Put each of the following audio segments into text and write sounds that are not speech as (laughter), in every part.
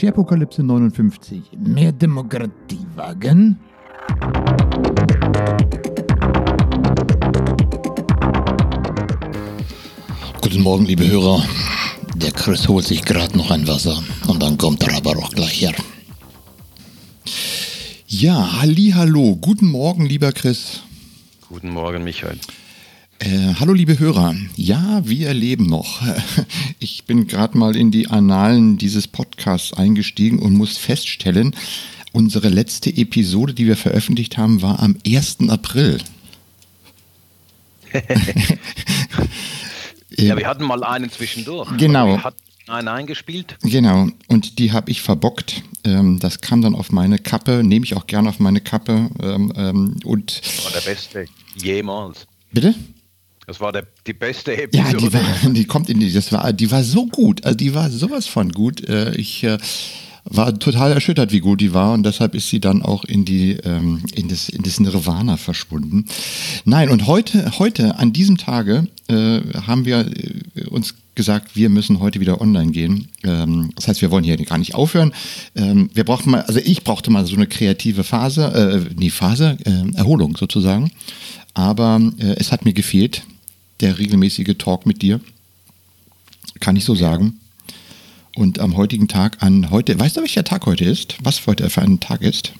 Scherpokalypse 59. Mehr Demokratie wagen? Guten Morgen, liebe Hörer. Der Chris holt sich gerade noch ein Wasser und dann kommt er aber auch gleich her. Ja, halli, hallo. Guten Morgen, lieber Chris. Guten Morgen, Michael. Äh, hallo liebe Hörer, ja, wir leben noch. (laughs) Ich bin gerade mal in die Annalen dieses Podcasts eingestiegen und muss feststellen, unsere letzte Episode, die wir veröffentlicht haben, war am 1. April. (laughs) ja, wir hatten mal einen zwischendurch. Genau. Wir hatten einen eingespielt. Genau, und die habe ich verbockt. Ähm, das kam dann auf meine Kappe, nehme ich auch gerne auf meine Kappe. Ähm, ähm, und das war der beste jemals. Bitte? Das war der, die beste Episode. Ja, die, war, (laughs) die kommt in die, das war, die war so gut, also die war sowas von gut. Äh, ich äh, war total erschüttert, wie gut die war und deshalb ist sie dann auch in die ähm, in das in das Nirvana verschwunden. Nein, und heute heute an diesem Tage äh, haben wir äh, uns gesagt, wir müssen heute wieder online gehen. Ähm, das heißt, wir wollen hier gar nicht aufhören. Ähm, wir brauchten mal, also ich brauchte mal so eine kreative Phase, äh, nee, Phase, äh, Erholung sozusagen. Aber äh, es hat mir gefehlt der regelmäßige Talk mit dir. Kann ich so sagen. Und am heutigen Tag an heute, weißt du, welcher Tag heute ist? Was heute für ein Tag ist?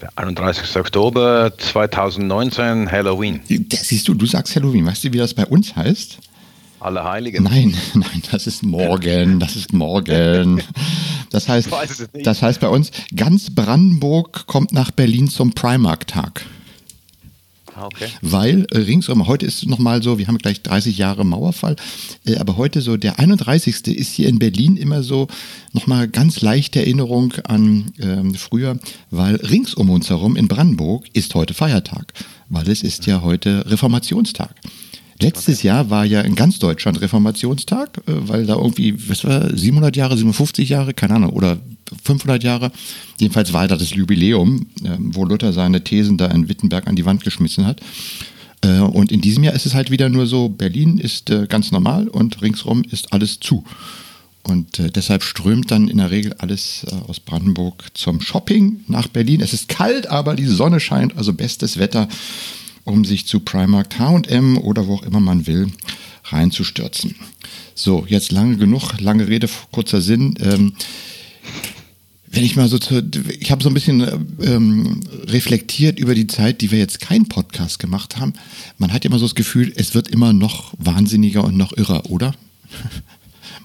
Der 31. Oktober 2019, Halloween. Das siehst du, du sagst Halloween. Weißt du, wie das bei uns heißt? Alle Heiligen. Nein, (laughs) nein, das ist morgen, das ist morgen. Das heißt, das heißt bei uns, ganz Brandenburg kommt nach Berlin zum Primark-Tag. Ah, okay. Weil äh, ringsum, heute ist es nochmal so, wir haben gleich 30 Jahre Mauerfall, äh, aber heute so, der 31. ist hier in Berlin immer so nochmal ganz leichte Erinnerung an ähm, früher, weil rings um uns herum in Brandenburg ist heute Feiertag, weil es ist ja heute Reformationstag. Letztes okay. Jahr war ja in ganz Deutschland Reformationstag, äh, weil da irgendwie, was war, 700 Jahre, 57 Jahre, keine Ahnung, oder 500 Jahre. Jedenfalls war da das Jubiläum, äh, wo Luther seine Thesen da in Wittenberg an die Wand geschmissen hat. Äh, und in diesem Jahr ist es halt wieder nur so, Berlin ist ganz normal und ringsrum ist alles zu. Und deshalb strömt dann in der Regel alles aus Brandenburg zum Shopping nach Berlin. Es ist kalt, aber die Sonne scheint, also bestes Wetter um sich zu Primark H&M oder wo auch immer man will reinzustürzen. So, jetzt lange genug, lange Rede, kurzer Sinn. Ähm, wenn ich mal so zu, ich habe so ein bisschen ähm, reflektiert über die Zeit, die wir jetzt keinen Podcast gemacht haben. Man hat ja immer so das Gefühl, es wird immer noch wahnsinniger und noch irrer, oder? (laughs)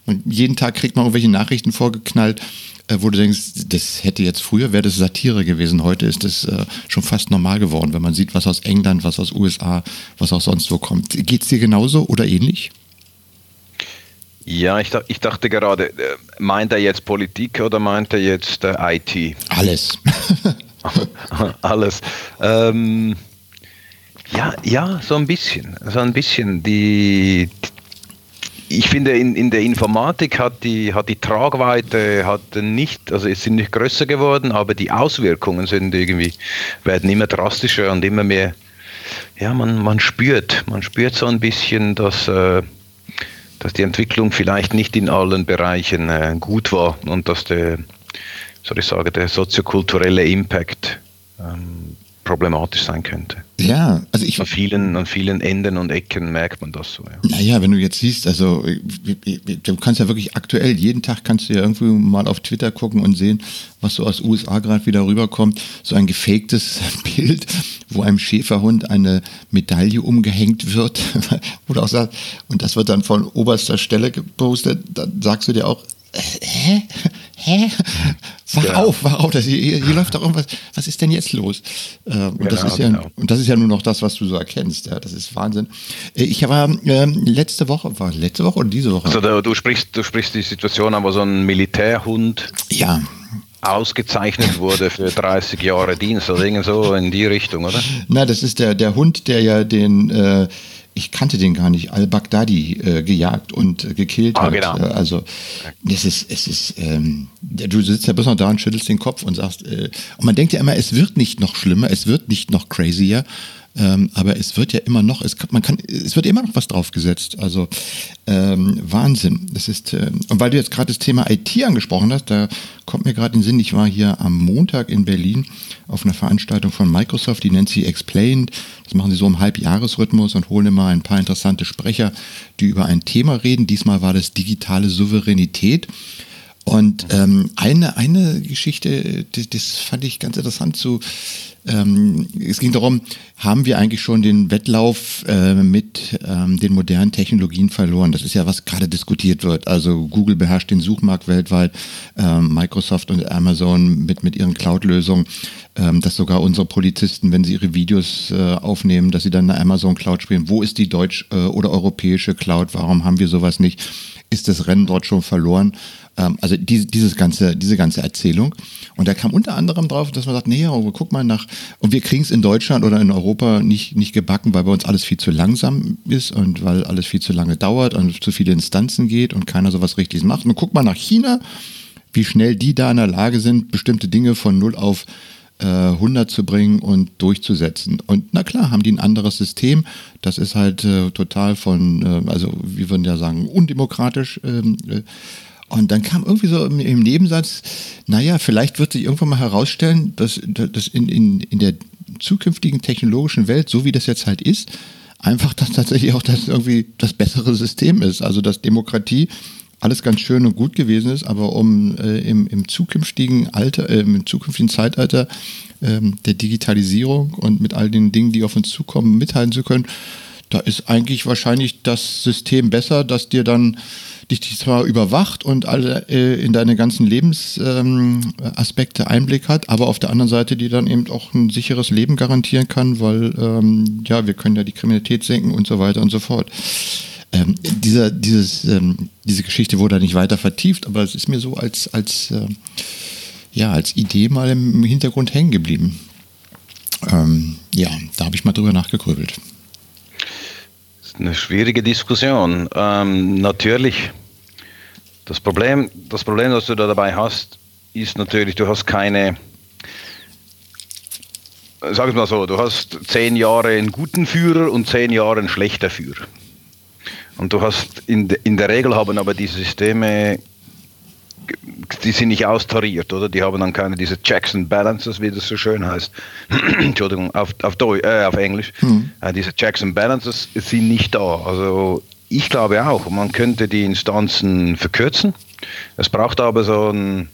Und jeden Tag kriegt man irgendwelche Nachrichten vorgeknallt, äh, wo du denkst, das hätte jetzt früher, wäre das Satire gewesen. Heute ist das äh, schon fast normal geworden, wenn man sieht, was aus England, was aus USA, was auch sonst wo kommt. Geht es dir genauso oder ähnlich? Ja, ich, ich, dachte gerade, äh, meint er jetzt Politik oder meint er jetzt äh, IT? Alles. (laughs) Alles. Ähm, ja, ja, so ein bisschen. So ein bisschen. Die, ich finde, in, in der Informatik hat die, hat die Tragweite hat nicht, also es sind nicht größer geworden, aber die Auswirkungen sind irgendwie, werden immer drastischer und immer mehr, ja, man, man spürt, man spürt so ein bisschen, dass, äh, dass die Entwicklung vielleicht nicht in allen Bereichen äh, gut war und dass der, soll ich sagen, der soziokulturelle Impact ähm, problematisch sein könnte. Ja, also ich. An vielen, an vielen Enden und Ecken merkt man das so. Ja. Naja, wenn du jetzt siehst, also du kannst ja wirklich aktuell, jeden Tag kannst du ja irgendwie mal auf Twitter gucken und sehen, was so aus USA gerade wieder rüberkommt. So ein gefaktes (laughs) Bild, wo einem Schäferhund eine Medaille umgehängt wird. (laughs) Oder auch sagt, und das wird dann von oberster Stelle gepostet, dann sagst du dir auch, äh, hä? Hä? Wach ja. auf, wach auf, das, hier, hier, läuft doch irgendwas, was ist denn jetzt los? Äh, und, genau, das ist ja, genau. und das ist ja nur noch das, was du so erkennst, ja, das ist Wahnsinn. Äh, ich war äh, letzte Woche, war letzte Woche oder diese Woche? Also du, du, sprichst, du sprichst die Situation, aber so ein Militärhund ja. ausgezeichnet wurde für (laughs) 30 Jahre Dienst oder irgend so in die Richtung, oder? Na, das ist der, der Hund, der ja den äh, ich kannte den gar nicht, al-Baghdadi äh, gejagt und äh, gekillt ah, hat. Genau. Äh, also es ist, es ist, ähm, du sitzt ja bloß noch da und schüttelst den Kopf und sagst, äh, und man denkt ja immer, es wird nicht noch schlimmer, es wird nicht noch crazier. Ähm, aber es wird ja immer noch, es, man kann, es wird immer noch was draufgesetzt. Also ähm, Wahnsinn. Das ist, äh, und weil du jetzt gerade das Thema IT angesprochen hast, da kommt mir gerade in den Sinn, ich war hier am Montag in Berlin auf einer Veranstaltung von Microsoft, die nennt sie Explained. Das machen sie so im Halbjahresrhythmus und holen immer ein paar interessante Sprecher, die über ein Thema reden. Diesmal war das digitale Souveränität. Und ähm, eine, eine Geschichte, das, das fand ich ganz interessant zu. Ähm, es ging darum, haben wir eigentlich schon den Wettlauf äh, mit ähm, den modernen Technologien verloren? Das ist ja, was gerade diskutiert wird. Also Google beherrscht den Suchmarkt weltweit, ähm, Microsoft und Amazon mit, mit ihren Cloud-Lösungen, ähm, dass sogar unsere Polizisten, wenn sie ihre Videos äh, aufnehmen, dass sie dann eine Amazon Cloud spielen. Wo ist die deutsch- äh, oder europäische Cloud? Warum haben wir sowas nicht? Ist das Rennen dort schon verloren? Ähm, also diese, dieses ganze, diese ganze Erzählung. Und da kam unter anderem drauf, dass man sagt, nee, guck mal nach, und wir kriegen es in Deutschland oder in Europa nicht, nicht gebacken, weil bei uns alles viel zu langsam ist und weil alles viel zu lange dauert und zu viele Instanzen geht und keiner sowas Richtiges macht. Und guck mal nach China, wie schnell die da in der Lage sind, bestimmte Dinge von null auf 100 äh, zu bringen und durchzusetzen. Und na klar, haben die ein anderes System. Das ist halt äh, total von, äh, also wir würden ja sagen, undemokratisch. Ähm, äh, und dann kam irgendwie so im, im, Nebensatz, naja, vielleicht wird sich irgendwann mal herausstellen, dass, dass in, in, in der zukünftigen technologischen Welt, so wie das jetzt halt ist, einfach das tatsächlich auch das irgendwie das bessere System ist. Also dass Demokratie alles ganz schön und gut gewesen ist, aber um äh, im, im zukünftigen Alter, äh, im zukünftigen Zeitalter äh, der Digitalisierung und mit all den Dingen, die auf uns zukommen, mithalten zu können, da ist eigentlich wahrscheinlich das System besser, dass dir dann dich zwar überwacht und alle äh, in deine ganzen Lebensaspekte ähm, Einblick hat, aber auf der anderen Seite die dann eben auch ein sicheres Leben garantieren kann, weil ähm, ja, wir können ja die Kriminalität senken und so weiter und so fort. Ähm, dieser, dieses, ähm, diese Geschichte wurde nicht weiter vertieft, aber es ist mir so als, als, äh, ja, als Idee mal im Hintergrund hängen geblieben. Ähm, ja, da habe ich mal drüber nachgegrübelt. Eine schwierige Diskussion. Ähm, natürlich, das Problem, das Problem, das du da dabei hast, ist natürlich, du hast keine, sag es mal so, du hast zehn Jahre einen guten Führer und zehn Jahre einen schlechten Führer. Und du hast in, de, in der Regel haben aber diese Systeme, die sind nicht austariert, oder? Die haben dann keine diese Checks and Balances, wie das so schön heißt. (clears throat) Entschuldigung, auf, auf, Deu äh, auf Englisch. Mhm. Äh, diese Checks and Balances sind nicht da. Also ich glaube auch, man könnte die Instanzen verkürzen. Es braucht aber so ein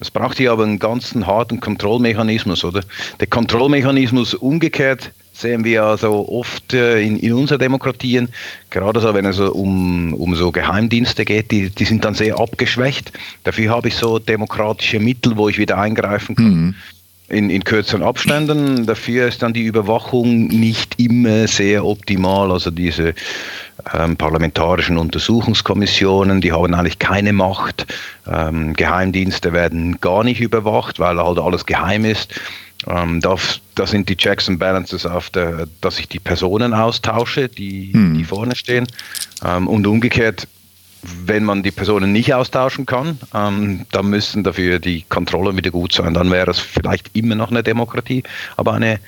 es braucht hier aber einen ganzen harten Kontrollmechanismus, oder? Der Kontrollmechanismus umgekehrt sehen wir also oft äh, in, in unseren Demokratien, gerade so, wenn es um, um so Geheimdienste geht, die, die sind dann sehr abgeschwächt. Dafür habe ich so demokratische Mittel, wo ich wieder eingreifen kann. Mhm. In, in kürzeren Abständen. Dafür ist dann die Überwachung nicht immer sehr optimal. Also diese ähm, parlamentarischen Untersuchungskommissionen, die haben eigentlich keine Macht. Ähm, Geheimdienste werden gar nicht überwacht, weil halt alles geheim ist. Ähm, da, da, sind die Checks and Balances auf der, dass ich die Personen austausche, die, hm. die vorne stehen. Ähm, und umgekehrt, wenn man die Personen nicht austauschen kann, ähm, dann müssen dafür die Kontrollen wieder gut sein. Dann wäre es vielleicht immer noch eine Demokratie, aber eine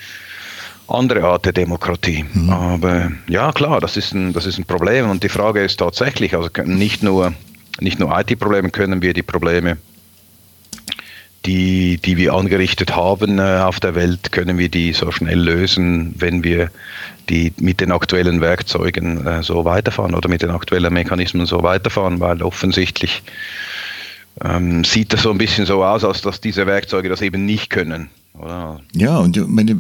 andere Art der Demokratie. Mhm. Aber ja, klar, das ist, ein, das ist ein Problem. Und die Frage ist tatsächlich, also nicht nur, nicht nur IT-Probleme können wir die Probleme die, die wir angerichtet haben äh, auf der Welt, können wir die so schnell lösen, wenn wir die mit den aktuellen Werkzeugen äh, so weiterfahren oder mit den aktuellen Mechanismen so weiterfahren, weil offensichtlich ähm, sieht das so ein bisschen so aus, als dass diese Werkzeuge das eben nicht können. Oder? Ja, und meine,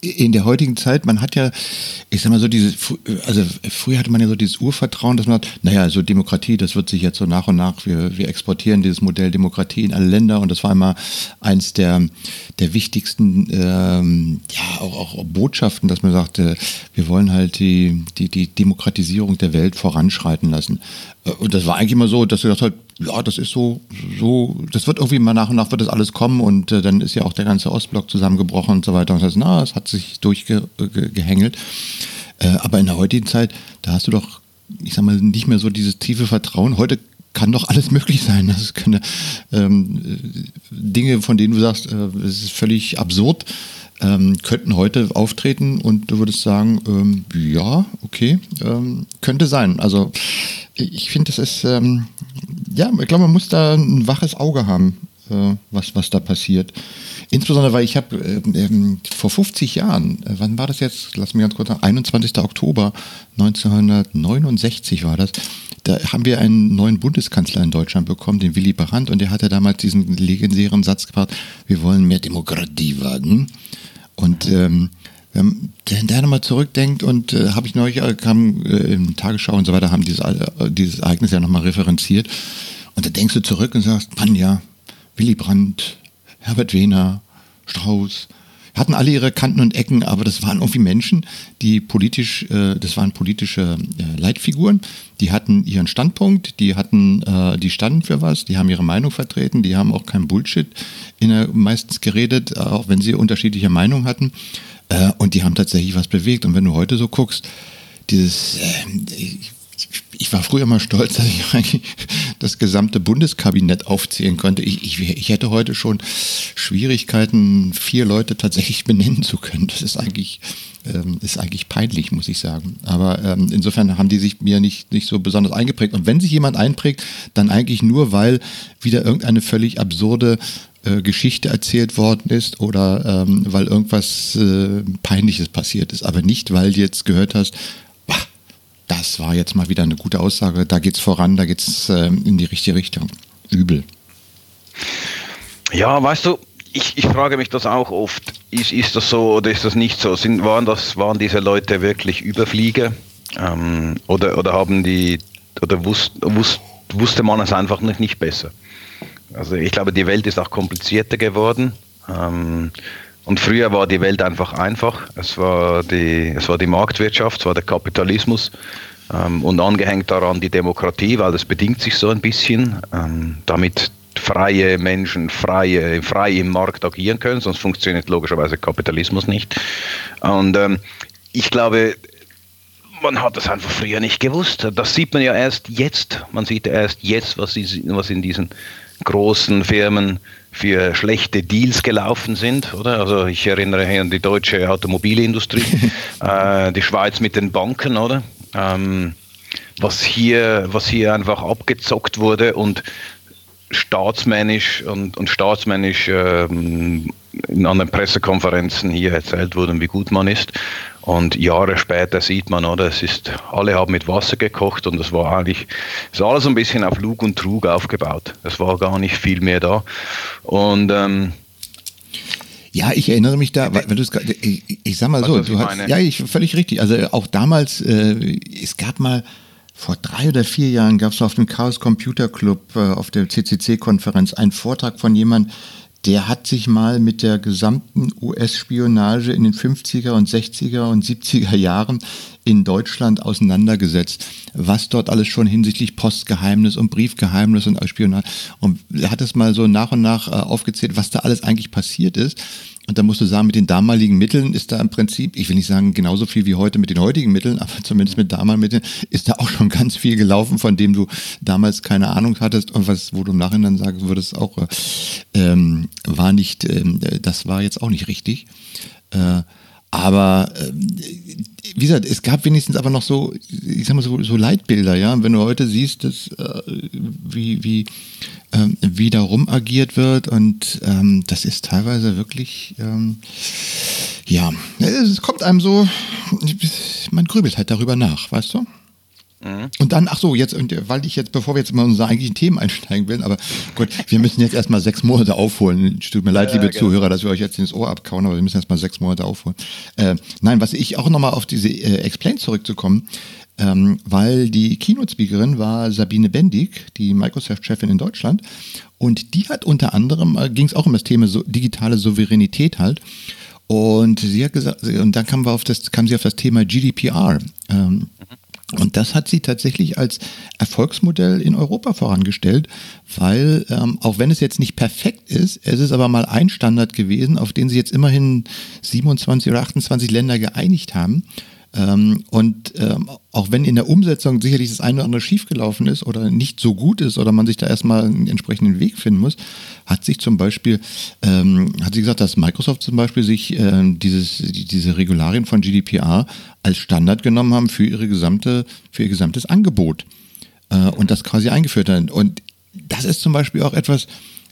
in der heutigen Zeit, man hat ja, ich sag mal so dieses, also früher hatte man ja so dieses Urvertrauen, dass man hat, naja, so Demokratie, das wird sich jetzt so nach und nach, wir, wir exportieren dieses Modell Demokratie in alle Länder und das war immer eins der, der wichtigsten, ähm, ja, auch, auch Botschaften, dass man sagte, wir wollen halt die, die, die Demokratisierung der Welt voranschreiten lassen. Äh, und das war eigentlich immer so, dass du gesagt hast, ja, das ist so, so, das wird irgendwie mal nach und nach wird das alles kommen und äh, dann ist ja auch der ganze Ostblock zusammengebrochen und so weiter. Und das heißt, na, es hat sich durchgehängelt. Äh, aber in der heutigen Zeit, da hast du doch, ich sag mal, nicht mehr so dieses tiefe Vertrauen. Heute kann doch alles (laughs) möglich sein. Das können ähm, Dinge, von denen du sagst, äh, es ist völlig absurd. Ähm, könnten heute auftreten und du würdest sagen, ähm, ja, okay, ähm, könnte sein. Also ich finde, das ist, ähm, ja, ich glaube, man muss da ein waches Auge haben, äh, was, was da passiert. Insbesondere, weil ich habe ähm, vor 50 Jahren, äh, wann war das jetzt? Lass mich ganz kurz sagen, 21. Oktober 1969 war das. Da haben wir einen neuen Bundeskanzler in Deutschland bekommen, den Willy Brandt, und der hatte damals diesen legendären Satz gebracht: Wir wollen mehr Demokratie wagen. Und ähm, wenn der nochmal zurückdenkt und äh, habe ich neulich, äh, kam äh, im Tagesschau und so weiter, haben dieses, äh, dieses Ereignis ja nochmal referenziert. Und da denkst du zurück und sagst, Mann, ja, Willy Brandt, Herbert Wehner, Strauß, hatten alle ihre Kanten und Ecken, aber das waren irgendwie Menschen, die politisch, äh, das waren politische äh, Leitfiguren, die hatten ihren Standpunkt, die hatten, äh, die standen für was, die haben ihre Meinung vertreten, die haben auch kein Bullshit in der, meistens geredet, auch wenn sie unterschiedliche Meinungen hatten. Äh, und die haben tatsächlich was bewegt. Und wenn du heute so guckst, dieses, äh, ich war früher mal stolz, dass ich eigentlich das gesamte Bundeskabinett aufzählen konnte. Ich, ich, ich, hätte heute schon Schwierigkeiten, vier Leute tatsächlich (laughs) benennen zu können. Das ist eigentlich, ähm, ist eigentlich peinlich, muss ich sagen. Aber ähm, insofern haben die sich mir nicht, nicht so besonders eingeprägt. Und wenn sich jemand einprägt, dann eigentlich nur, weil wieder irgendeine völlig absurde äh, Geschichte erzählt worden ist oder ähm, weil irgendwas äh, Peinliches passiert ist, aber nicht, weil du jetzt gehört hast, das war jetzt mal wieder eine gute Aussage, da geht es voran, da geht es äh, in die richtige Richtung. Übel. Ja, weißt du, ich, ich frage mich das auch oft. Ist, ist das so oder ist das nicht so? Sind, waren, das, waren diese Leute wirklich Überflieger? Ähm, oder, oder haben die oder wusst, wusst, wusste man es einfach nicht, nicht besser? Also ich glaube, die Welt ist auch komplizierter geworden. Ähm, und früher war die Welt einfach einfach. Es war die, es war die Marktwirtschaft, es war der Kapitalismus ähm, und angehängt daran die Demokratie, weil das bedingt sich so ein bisschen, ähm, damit freie Menschen freie, frei im Markt agieren können, sonst funktioniert logischerweise Kapitalismus nicht. Und ähm, ich glaube, man hat das einfach früher nicht gewusst. Das sieht man ja erst jetzt. Man sieht erst jetzt, was, was in diesen großen Firmen für schlechte Deals gelaufen sind, oder? Also ich erinnere hier an die deutsche Automobilindustrie, (laughs) äh, die Schweiz mit den Banken, oder? Ähm, was hier, was hier einfach abgezockt wurde und staatsmännisch und, und staatsmännisch ähm, in anderen Pressekonferenzen hier erzählt wurde, wie gut man ist. Und Jahre später sieht man, oder, es ist, alle haben mit Wasser gekocht und es war eigentlich, es war alles ein bisschen auf Lug und Trug aufgebaut. Es war gar nicht viel mehr da. Und ähm, ja, ich erinnere mich da, weil du es ich, ich sag mal so, du hast, ja, ich völlig richtig. Also auch damals, äh, es gab mal vor drei oder vier Jahren gab es auf dem Chaos Computer Club äh, auf der CCC-Konferenz einen Vortrag von jemandem, der hat sich mal mit der gesamten US-Spionage in den 50er und 60er und 70er Jahren in Deutschland auseinandergesetzt, was dort alles schon hinsichtlich Postgeheimnis und Briefgeheimnis und Spionage und er hat es mal so nach und nach äh, aufgezählt, was da alles eigentlich passiert ist. Und da musst du sagen, mit den damaligen Mitteln ist da im Prinzip, ich will nicht sagen genauso viel wie heute mit den heutigen Mitteln, aber (laughs) zumindest mit damaligen Mitteln ist da auch schon ganz viel gelaufen, von dem du damals keine Ahnung hattest und was, wo du im Nachhinein sagen würdest, auch äh, ähm, war nicht, ähm, das war jetzt auch nicht richtig. Äh, aber äh, wie gesagt, es gab wenigstens aber noch so, ich sag mal so, so Leitbilder, ja. Wenn du heute siehst, dass, äh, wie, wie, ähm, wie da rum agiert wird und ähm, das ist teilweise wirklich, ähm, ja, es kommt einem so, man grübelt halt darüber nach, weißt du? Mhm. Und dann, ach so, jetzt, weil ich jetzt, bevor wir jetzt mal unsere eigentlichen Themen einsteigen will, aber gut, wir müssen jetzt erstmal sechs Monate aufholen. Tut mir leid, ja, liebe ja, Zuhörer, dass wir euch jetzt ins Ohr abkauen, aber wir müssen erstmal sechs Monate aufholen. Äh, nein, was ich auch nochmal auf diese äh, Explain zurückzukommen, ähm, weil die Keynote-Speakerin war Sabine Bendig, die Microsoft-Chefin in Deutschland. Und die hat unter anderem, äh, ging es auch um das Thema so, digitale Souveränität halt. Und sie hat gesagt, und dann kam, wir auf das, kam sie auf das Thema GDPR. Ähm, mhm. Und das hat sie tatsächlich als Erfolgsmodell in Europa vorangestellt, weil ähm, auch wenn es jetzt nicht perfekt ist, es ist aber mal ein Standard gewesen, auf den sie jetzt immerhin 27 oder 28 Länder geeinigt haben. Ähm, und ähm, auch wenn in der Umsetzung sicherlich das eine oder andere schiefgelaufen ist oder nicht so gut ist oder man sich da erstmal einen entsprechenden Weg finden muss, hat sich zum Beispiel, ähm, hat sie gesagt, dass Microsoft zum Beispiel sich äh, dieses, diese Regularien von GDPR als Standard genommen haben für ihre gesamte, für ihr gesamtes Angebot äh, und das quasi eingeführt haben. Und das ist zum Beispiel auch etwas,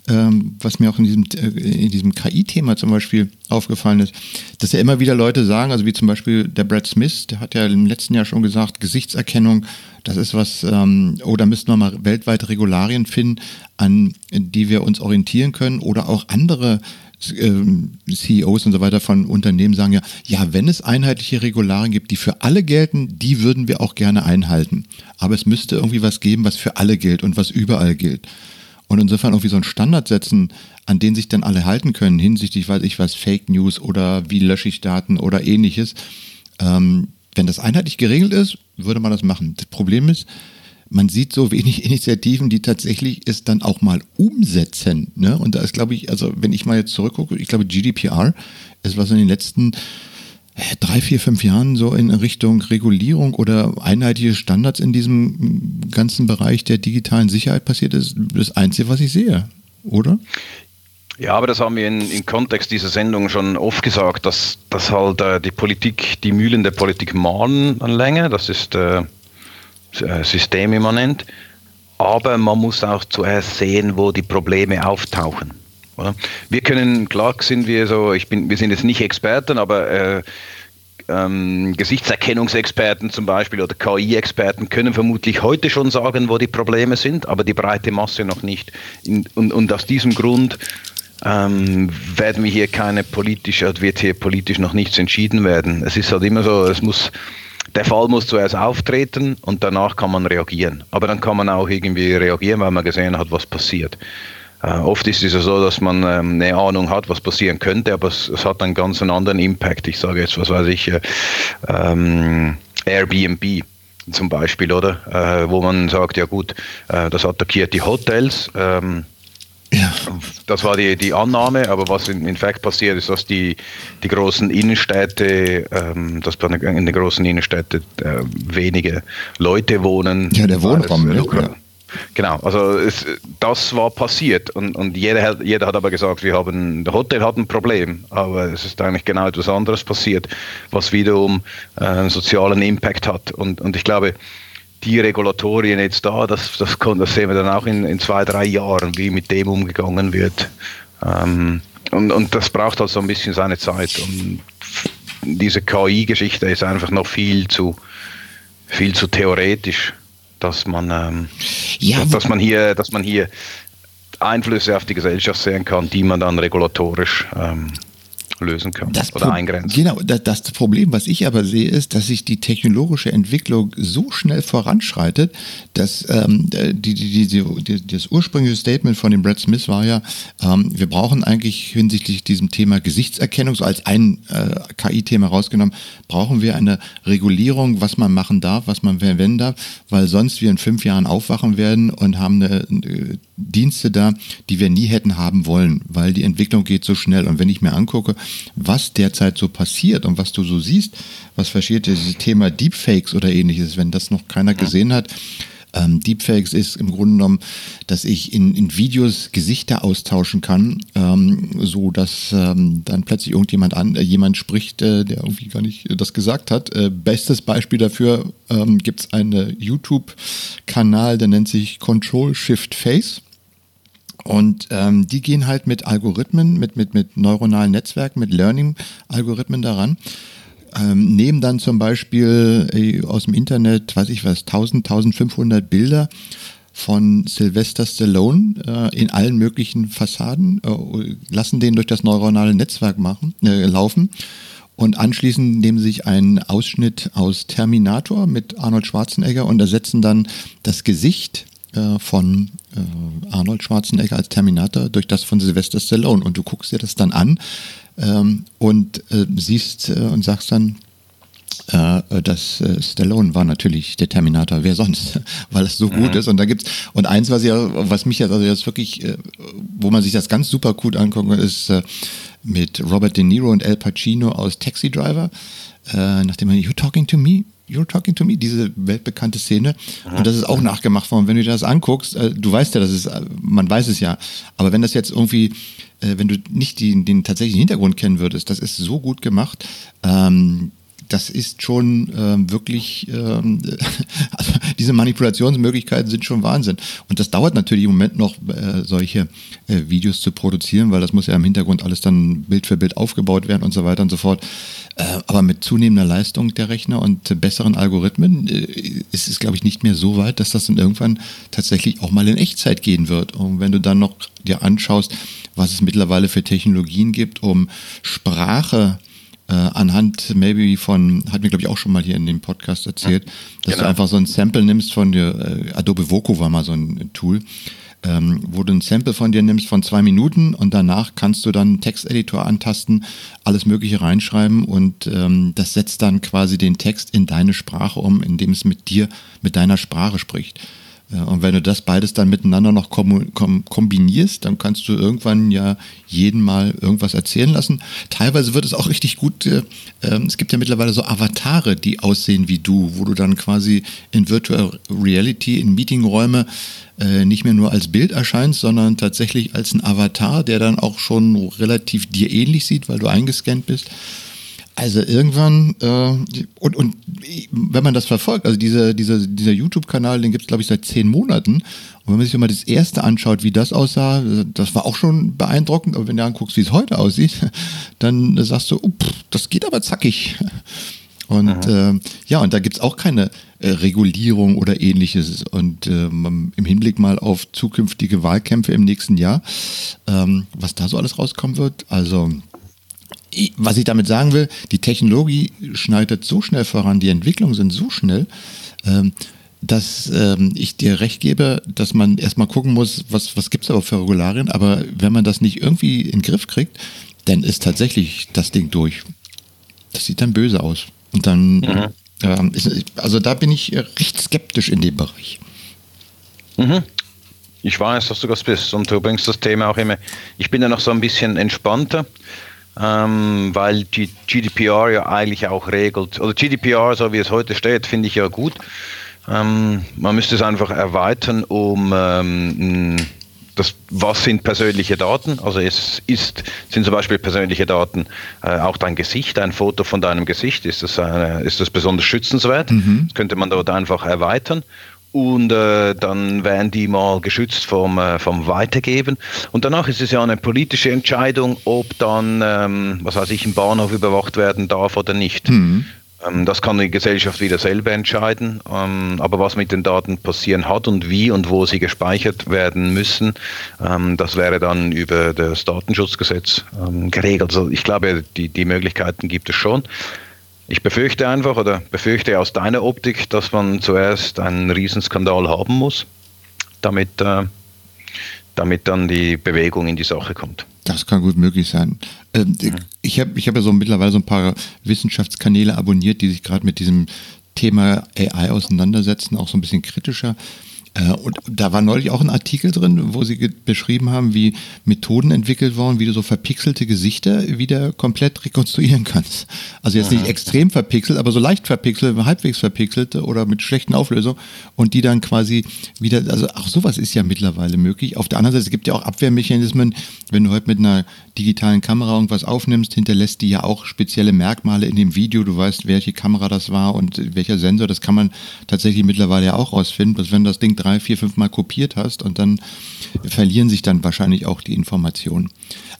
ähm, was mir auch in diesem, äh, in diesem KI-Thema zum Beispiel aufgefallen ist, dass ja immer wieder Leute sagen, also wie zum Beispiel der Brad Smith, der hat ja im letzten Jahr schon gesagt, Gesichtserkennung, das ist was, ähm, oh, da müssten wir mal weltweit Regularien finden, an die wir uns orientieren können oder auch andere ähm, CEOs und so weiter von Unternehmen sagen ja, ja, wenn es einheitliche Regularien gibt, die für alle gelten, die würden wir auch gerne einhalten. Aber es müsste irgendwie was geben, was für alle gilt und was überall gilt. Und insofern irgendwie so einen Standard setzen, an den sich dann alle halten können, hinsichtlich, weiß ich was, Fake News oder wie lösche ich Daten oder ähnliches. Ähm, wenn das einheitlich geregelt ist, würde man das machen. Das Problem ist, man sieht so wenig (laughs) Initiativen, die tatsächlich es dann auch mal umsetzen. Ne? Und da ist, glaube ich, also wenn ich mal jetzt zurückgucke, ich glaube, GDPR ist was in den letzten drei, vier, fünf Jahren so in Richtung Regulierung oder einheitliche Standards in diesem ganzen Bereich der digitalen Sicherheit passiert ist, das Einzige, was ich sehe, oder? Ja, aber das haben wir in, im Kontext dieser Sendung schon oft gesagt, dass, dass halt äh, die Politik, die Mühlen der Politik mahnen an Länge, das ist äh, äh systemimmanent, aber man muss auch zuerst sehen, wo die Probleme auftauchen. Oder? Wir können, klar sind wir so, ich bin, wir sind jetzt nicht Experten, aber äh, ähm, Gesichtserkennungsexperten zum Beispiel oder KI-Experten können vermutlich heute schon sagen, wo die Probleme sind, aber die breite Masse noch nicht. In, und, und aus diesem Grund ähm, werden wir hier keine politisch, also wird hier politisch noch nichts entschieden werden. Es ist halt immer so, es muss, der Fall muss zuerst auftreten und danach kann man reagieren. Aber dann kann man auch irgendwie reagieren, weil man gesehen hat, was passiert. Äh, oft ist es ja so, dass man ähm, eine Ahnung hat, was passieren könnte, aber es, es, hat einen ganz anderen Impact. Ich sage jetzt, was weiß ich, äh, ähm, Airbnb zum Beispiel, oder? Äh, wo man sagt, ja gut, äh, das attackiert die Hotels. Ähm, ja. Das war die, die Annahme, aber was in, in Fact passiert ist, dass die, die großen Innenstädte, ähm, dass in den großen Innenstädten äh, wenige Leute wohnen. Ja, der Wohnraum, ne? Genau, also es, das war passiert und, und jeder, jeder hat aber gesagt, wir haben, der Hotel hat ein Problem, aber es ist eigentlich genau etwas anderes passiert, was wiederum äh, einen sozialen Impact hat und, und ich glaube, die Regulatorien jetzt da, das, das, das sehen wir dann auch in, in zwei, drei Jahren, wie mit dem umgegangen wird. Ähm, und, und das braucht halt so ein bisschen seine Zeit. Und diese KI-Geschichte ist einfach noch viel zu, viel zu theoretisch dass man, ähm, ja, dass man hier, dass man hier Einflüsse auf die Gesellschaft sehen kann, die man dann regulatorisch ähm, lösen kann das oder eingrenzen. Genau, das, das, Problem, was ich aber sehe, ist, dass sich die technologische Entwicklung so schnell voranschreitet, dass ähm, die, die, die, die, das ursprüngliche Statement von dem Brad Smith war ja, ähm, wir brauchen eigentlich hinsichtlich diesem Thema Gesichtserkennung, so als ein äh, KI-Thema rausgenommen, brauchen wir eine Regulierung, was man machen darf, was man verwenden darf, weil sonst wir in fünf Jahren aufwachen werden und haben eine, eine Dienste da, die wir nie hätten haben wollen, weil die Entwicklung geht so schnell. Und wenn ich mir angucke, was derzeit so passiert und was du so siehst, was verschiert dieses Thema Deepfakes oder ähnliches, wenn das noch keiner gesehen hat, ähm, Deepfakes ist im Grunde genommen, dass ich in, in Videos Gesichter austauschen kann, ähm, so dass ähm, dann plötzlich irgendjemand an, äh, jemand spricht, äh, der irgendwie gar nicht das gesagt hat. Äh, bestes Beispiel dafür ähm, gibt es einen YouTube-Kanal, der nennt sich Control Shift Face. Und ähm, die gehen halt mit Algorithmen, mit, mit, mit neuronalen Netzwerken, mit Learning-Algorithmen daran. Ähm, nehmen dann zum Beispiel äh, aus dem Internet, weiß ich was, 1000, 1500 Bilder von Sylvester Stallone äh, in allen möglichen Fassaden, äh, lassen den durch das neuronale Netzwerk machen, äh, laufen und anschließend nehmen sie sich einen Ausschnitt aus Terminator mit Arnold Schwarzenegger und ersetzen dann das Gesicht äh, von äh, Arnold Schwarzenegger als Terminator durch das von Sylvester Stallone. Und du guckst dir das dann an ähm, und äh, siehst äh, und sagst dann, äh, dass äh, Stallone war natürlich der Terminator, wer sonst, (laughs) weil es so mhm. gut ist. Und da gibt's und eins, was ja, was mich jetzt also jetzt wirklich, äh, wo man sich das ganz super gut angucken, ist äh, mit Robert De Niro und Al Pacino aus Taxi Driver äh, nachdem man You Talking to Me, You're Talking to Me, diese weltbekannte Szene. Und das ist auch nachgemacht worden. Wenn du dir das anguckst, äh, du weißt ja, das ist, äh, man weiß es ja. Aber wenn das jetzt irgendwie, äh, wenn du nicht die, den tatsächlichen Hintergrund kennen würdest, das ist so gut gemacht. Ähm, das ist schon ähm, wirklich, ähm, (laughs) also diese Manipulationsmöglichkeiten sind schon Wahnsinn. Und das dauert natürlich im Moment noch, äh, solche äh, Videos zu produzieren, weil das muss ja im Hintergrund alles dann Bild für Bild aufgebaut werden und so weiter und so fort. Äh, aber mit zunehmender Leistung der Rechner und besseren Algorithmen äh, ist es, glaube ich, nicht mehr so weit, dass das dann irgendwann tatsächlich auch mal in Echtzeit gehen wird. Und wenn du dann noch dir anschaust, was es mittlerweile für Technologien gibt, um Sprache äh, anhand maybe von, hat mir glaube ich auch schon mal hier in dem Podcast erzählt, dass Genau. du einfach so ein Sample nimmst von der, äh, Adobe Voco war mal so ein Tool, ähm, wo du ein Sample von dir nimmst von zwei Minuten und danach kannst du dann einen Texteditor antasten, alles Mögliche reinschreiben und ähm, das setzt dann quasi den Text in deine Sprache um, indem es mit dir, mit deiner Sprache spricht. Ja, und wenn du das beides dann miteinander noch kom kom kombinierst, dann kannst du irgendwann ja jeden mal irgendwas erzählen lassen. Teilweise wird es auch richtig gut. Äh, ähm, es gibt ja mittlerweile so Avatare, die aussehen wie du, wo du dann quasi in Virtual Reality, in Meetingräume äh, nicht mehr nur als Bild erscheinst, sondern tatsächlich als ein Avatar, der dann auch schon relativ dir ähnlich sieht, weil du eingescannt bist. Also irgendwann, äh, und, und wenn man das verfolgt, also diese, diese, dieser YouTube-Kanal, den gibt es, glaube ich, seit zehn Monaten. Und wenn man sich mal das erste anschaut, wie das aussah, das war auch schon beeindruckend, aber wenn du anguckst, wie es heute aussieht, (laughs) dann sagst du, oh, pff, das geht aber zackig. Und äh, ja, und da gibt's auch keine äh, Regulierung oder ähnliches. Und äh, im Hinblick mal auf zukünftige Wahlkämpfe im nächsten Jahr, ähm, was da so alles rauskommen wird, also was ich damit sagen will, die Technologie schneidet so schnell voran, die Entwicklungen sind so schnell, ähm, dass ähm, ich dir recht gebe, dass man erstmal gucken muss, was, was gibt es aber für Regularien, aber wenn man das nicht irgendwie in den Griff kriegt, dann ist tatsächlich das Ding durch. Das sieht dann böse aus. Und dann, ähm, ist, also da bin ich recht skeptisch in dem Bereich. Ich weiß, dass du das bist und du bringst das Thema auch immer. Ich bin ja noch so ein bisschen entspannter, ähm, weil die GDPR ja eigentlich auch regelt. Oder GDPR, so wie es heute steht, finde ich ja gut. Ähm, man müsste es einfach erweitern, um ähm, das, was sind persönliche Daten? Also es ist, sind zum Beispiel persönliche Daten äh, auch dein Gesicht, ein Foto von deinem Gesicht, ist das, eine, ist das besonders schützenswert? Das könnte man dort einfach erweitern. Und äh, dann werden die mal geschützt vom, äh, vom Weitergeben. Und danach ist es ja eine politische Entscheidung, ob dann, ähm, was weiß ich, ein Bahnhof überwacht werden darf oder nicht. Ähm, das kann die Gesellschaft wieder selber entscheiden. Ähm, aber was mit den Daten passieren hat und wie und wo sie gespeichert werden müssen, ähm, das wäre dann über das Datenschutzgesetz ähm, geregelt. Also ich glaube, die, die Möglichkeiten gibt es schon. Ich befürchte einfach oder befürchte aus deiner Optik, dass man zuerst einen Riesenskandal haben muss, damit, äh, damit dann die Bewegung in die Sache kommt. Das kann gut möglich sein. Ähm, Ich habe ich hab ja so mittlerweile so ein paar Wissenschaftskanäle abonniert, die sich gerade mit diesem Thema AI auseinandersetzen, auch so ein bisschen kritischer. Äh, Und da war neulich auch ein Artikel drin, wo sie beschrieben haben, wie Methoden entwickelt wurden, wie du so verpixelte Gesichter wieder komplett rekonstruieren kannst. Also jetzt nicht extrem verpixelt, aber so leicht verpixelt, halbwegs verpixelte oder mit schlechten Auflösungen und die dann quasi wieder, also auch sowas ist ja mittlerweile möglich. Auf der anderen Seite, es gibt ja auch Abwehrmechanismen, wenn du heute mit einer digitalen Kamera irgendwas aufnimmst, hinterlässt die ja auch spezielle Merkmale in dem Video. Du weißt, welche Kamera das war und welcher Sensor. Das kann man tatsächlich mittlerweile ja auch rausfinden, dass wenn du das Ding drei, vier, fünf Mal kopiert hast und dann verlieren sich dann wahrscheinlich auch die Informationen.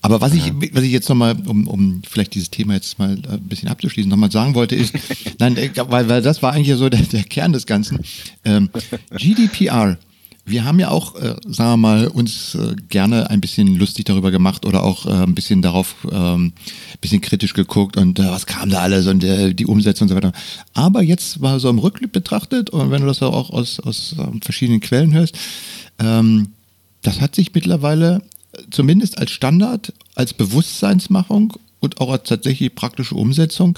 Aber was ich, was ich jetzt nochmal, um, um vielleicht dieses Thema jetzt mal äh, ein bisschen abzuschließen, nochmal sagen wollte, ist, (laughs) nein, äh, weil, weil das war eigentlich so der, der Kern des Ganzen. Ähm, (laughs) GDPR. Wir haben ja auch, äh, sagen wir mal, uns äh, gerne ein bisschen lustig darüber gemacht oder auch äh, ein bisschen darauf, ähm, bisschen kritisch geguckt und äh, was kam da alles und äh, die Umsetzung und so weiter. Aber jetzt war so im Rückblick betrachtet und wenn du das auch aus, aus ähm, verschiedenen Quellen hörst, ähm, das hat sich mittlerweile äh, zumindest als Standard, als Bewusstseinsmachung und auch als tatsächlich praktische Umsetzung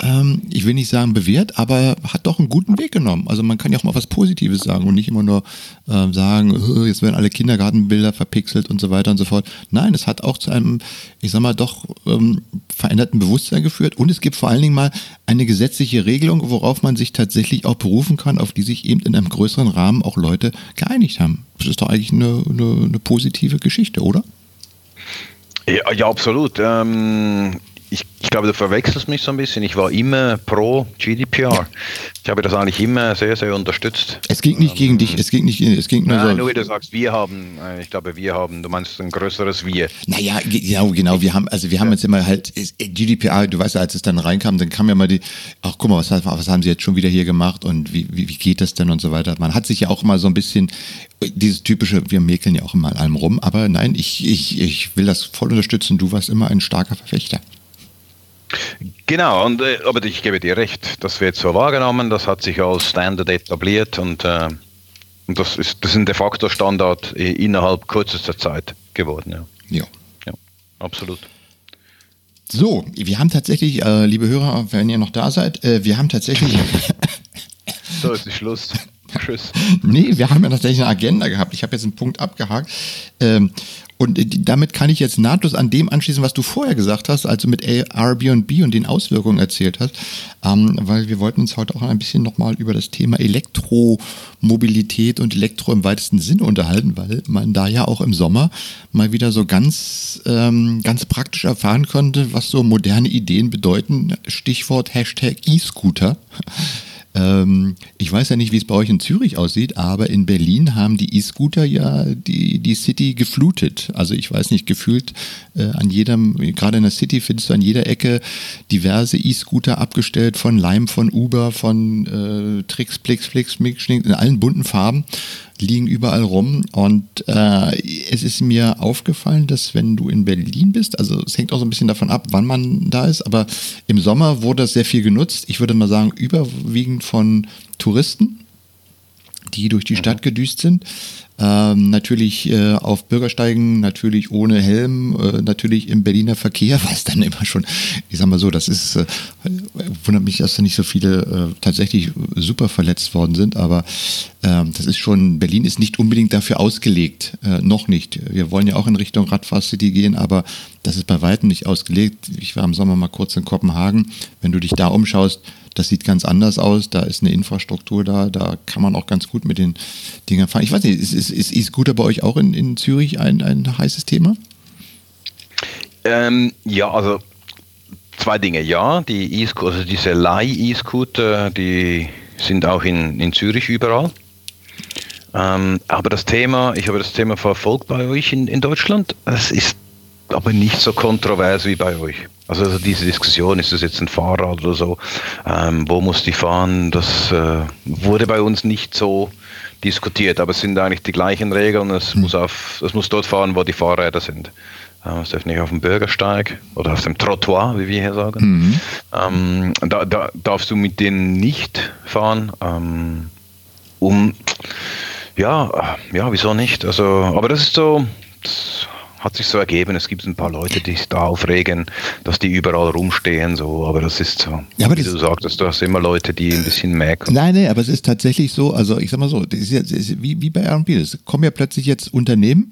ähm, ich will nicht sagen bewährt, aber hat doch einen guten Weg genommen. Also man kann ja auch mal was Positives sagen und nicht immer nur äh, sagen, jetzt werden alle Kindergartenbilder verpixelt und so weiter und so fort. Nein, es hat auch zu einem, ich sag mal, doch ähm, veränderten Bewusstsein geführt und es gibt vor allen Dingen mal eine gesetzliche Regelung, worauf man sich tatsächlich auch berufen kann, auf die sich eben in einem größeren Rahmen auch Leute geeinigt haben. Das ist doch eigentlich eine, eine, eine positive Geschichte, oder? Ja, ja absolut. Ähm, ich, ich, glaube, du verwechselst mich so ein bisschen. Ich war immer pro GDPR. Ich habe das eigentlich immer sehr, sehr unterstützt. Es ging nicht ähm, gegen dich, es ging nicht, es ging nur Nein, so. nur wie du sagst, wir haben, äh, ich glaube, wir haben, du meinst ein größeres Wir. Naja, genau, genau, wir haben, also wir haben ja. jetzt immer halt, GDPR, du weißt ja, als es dann reinkam, dann kam ja mal die, ach guck mal, was, was haben sie jetzt schon wieder hier gemacht und wie, wie, wie geht das denn und so weiter. Man hat sich ja auch mal so ein bisschen, dieses typische, wir mäkeln ja auch immer an allem rum, aber nein, ich, ich, ich will das voll unterstützen, du warst immer ein starker Verfechter. Genau, und, äh, aber ich gebe dir recht, das wird so wahrgenommen, das hat sich als Standard etabliert und, äh, und das, ist, das ist ein de facto Standard innerhalb kürzester Zeit geworden. Ja, ja. ja absolut. So, wir haben tatsächlich, äh, liebe Hörer, wenn ihr noch da seid, äh, wir haben tatsächlich. (laughs) so ist Schluss. (laughs) Tschüss. nee, wir haben ja tatsächlich eine Agenda gehabt. Ich habe jetzt einen Punkt abgehakt. Ähm, und damit kann ich jetzt nahtlos an dem anschließen, was du vorher gesagt hast, also mit Airbnb und den Auswirkungen erzählt hast, ähm, weil wir wollten uns heute auch ein bisschen nochmal über das Thema Elektromobilität und Elektro im weitesten Sinne unterhalten, weil man da ja auch im Sommer mal wieder so ganz, ähm, ganz praktisch erfahren konnte, was so moderne Ideen bedeuten. Stichwort Hashtag E-Scooter. Ähm, ich weiß ja nicht, wie es bei euch in Zürich aussieht, aber in Berlin haben die E-Scooter ja die, die City geflutet. Also ich weiß nicht, gefühlt äh, an jedem, gerade in der City findest du an jeder Ecke diverse E-Scooter abgestellt von Lime, von Uber, von äh, Tricks, Plix, Flix, Mix, in allen bunten Farben liegen überall rum. Und äh, es ist mir aufgefallen, dass wenn du in Berlin bist, also es hängt auch so ein bisschen davon ab, wann man da ist, aber im Sommer wurde das sehr viel genutzt. Ich würde mal sagen, überwiegend von Touristen, die durch die mhm. Stadt gedüst sind. Ähm, natürlich äh, auf Bürgersteigen, natürlich ohne Helm, äh, natürlich im Berliner Verkehr, (laughs) was dann immer schon, ich sag mal so, das ist, äh, wundert mich, dass da nicht so viele äh, tatsächlich super verletzt worden sind, aber ähm, das ist schon, Berlin ist nicht unbedingt dafür ausgelegt, äh, noch nicht. Wir wollen ja auch in Richtung Radfahr City gehen, aber das ist bei weitem nicht ausgelegt. Ich war im Sommer mal kurz in Kopenhagen. Wenn du dich da umschaust, das sieht ganz anders aus. Da ist eine Infrastruktur da. Da kann man auch ganz gut mit den Dingern fahren. Ich weiß nicht, ist, ist, ist E-Scooter bei euch auch in, in Zürich ein, ein heißes Thema? Ähm, ja, also zwei Dinge. Ja, die e also diese Leih-E-Scooter, die sind auch in, in Zürich überall. Ähm, aber das Thema, ich habe das Thema verfolgt bei euch in, in Deutschland. Es ist aber nicht so kontrovers wie bei euch. Also, also diese Diskussion, ist das jetzt ein Fahrrad oder so, ähm, wo muss die fahren, das äh, wurde bei uns nicht so diskutiert, aber es sind eigentlich die gleichen Regeln, es, mhm. muss, auf, es muss dort fahren, wo die Fahrräder sind. Äh, es darf nicht auf dem Bürgersteig oder auf dem Trottoir, wie wir hier sagen. Mhm. Ähm, da, da, darfst du mit denen nicht fahren, ähm, um, ja, ja, wieso nicht? Also, aber das ist so, das hat sich so ergeben. Es gibt ein paar Leute, die sich da aufregen, dass die überall rumstehen, so, aber das ist so. Ja, aber wie du sagtest, du hast immer Leute, die ein bisschen merken. Nein, nein, aber es ist tatsächlich so, also ich sag mal so, das ist, jetzt, ist wie, wie bei Airbnb, es kommen ja plötzlich jetzt Unternehmen,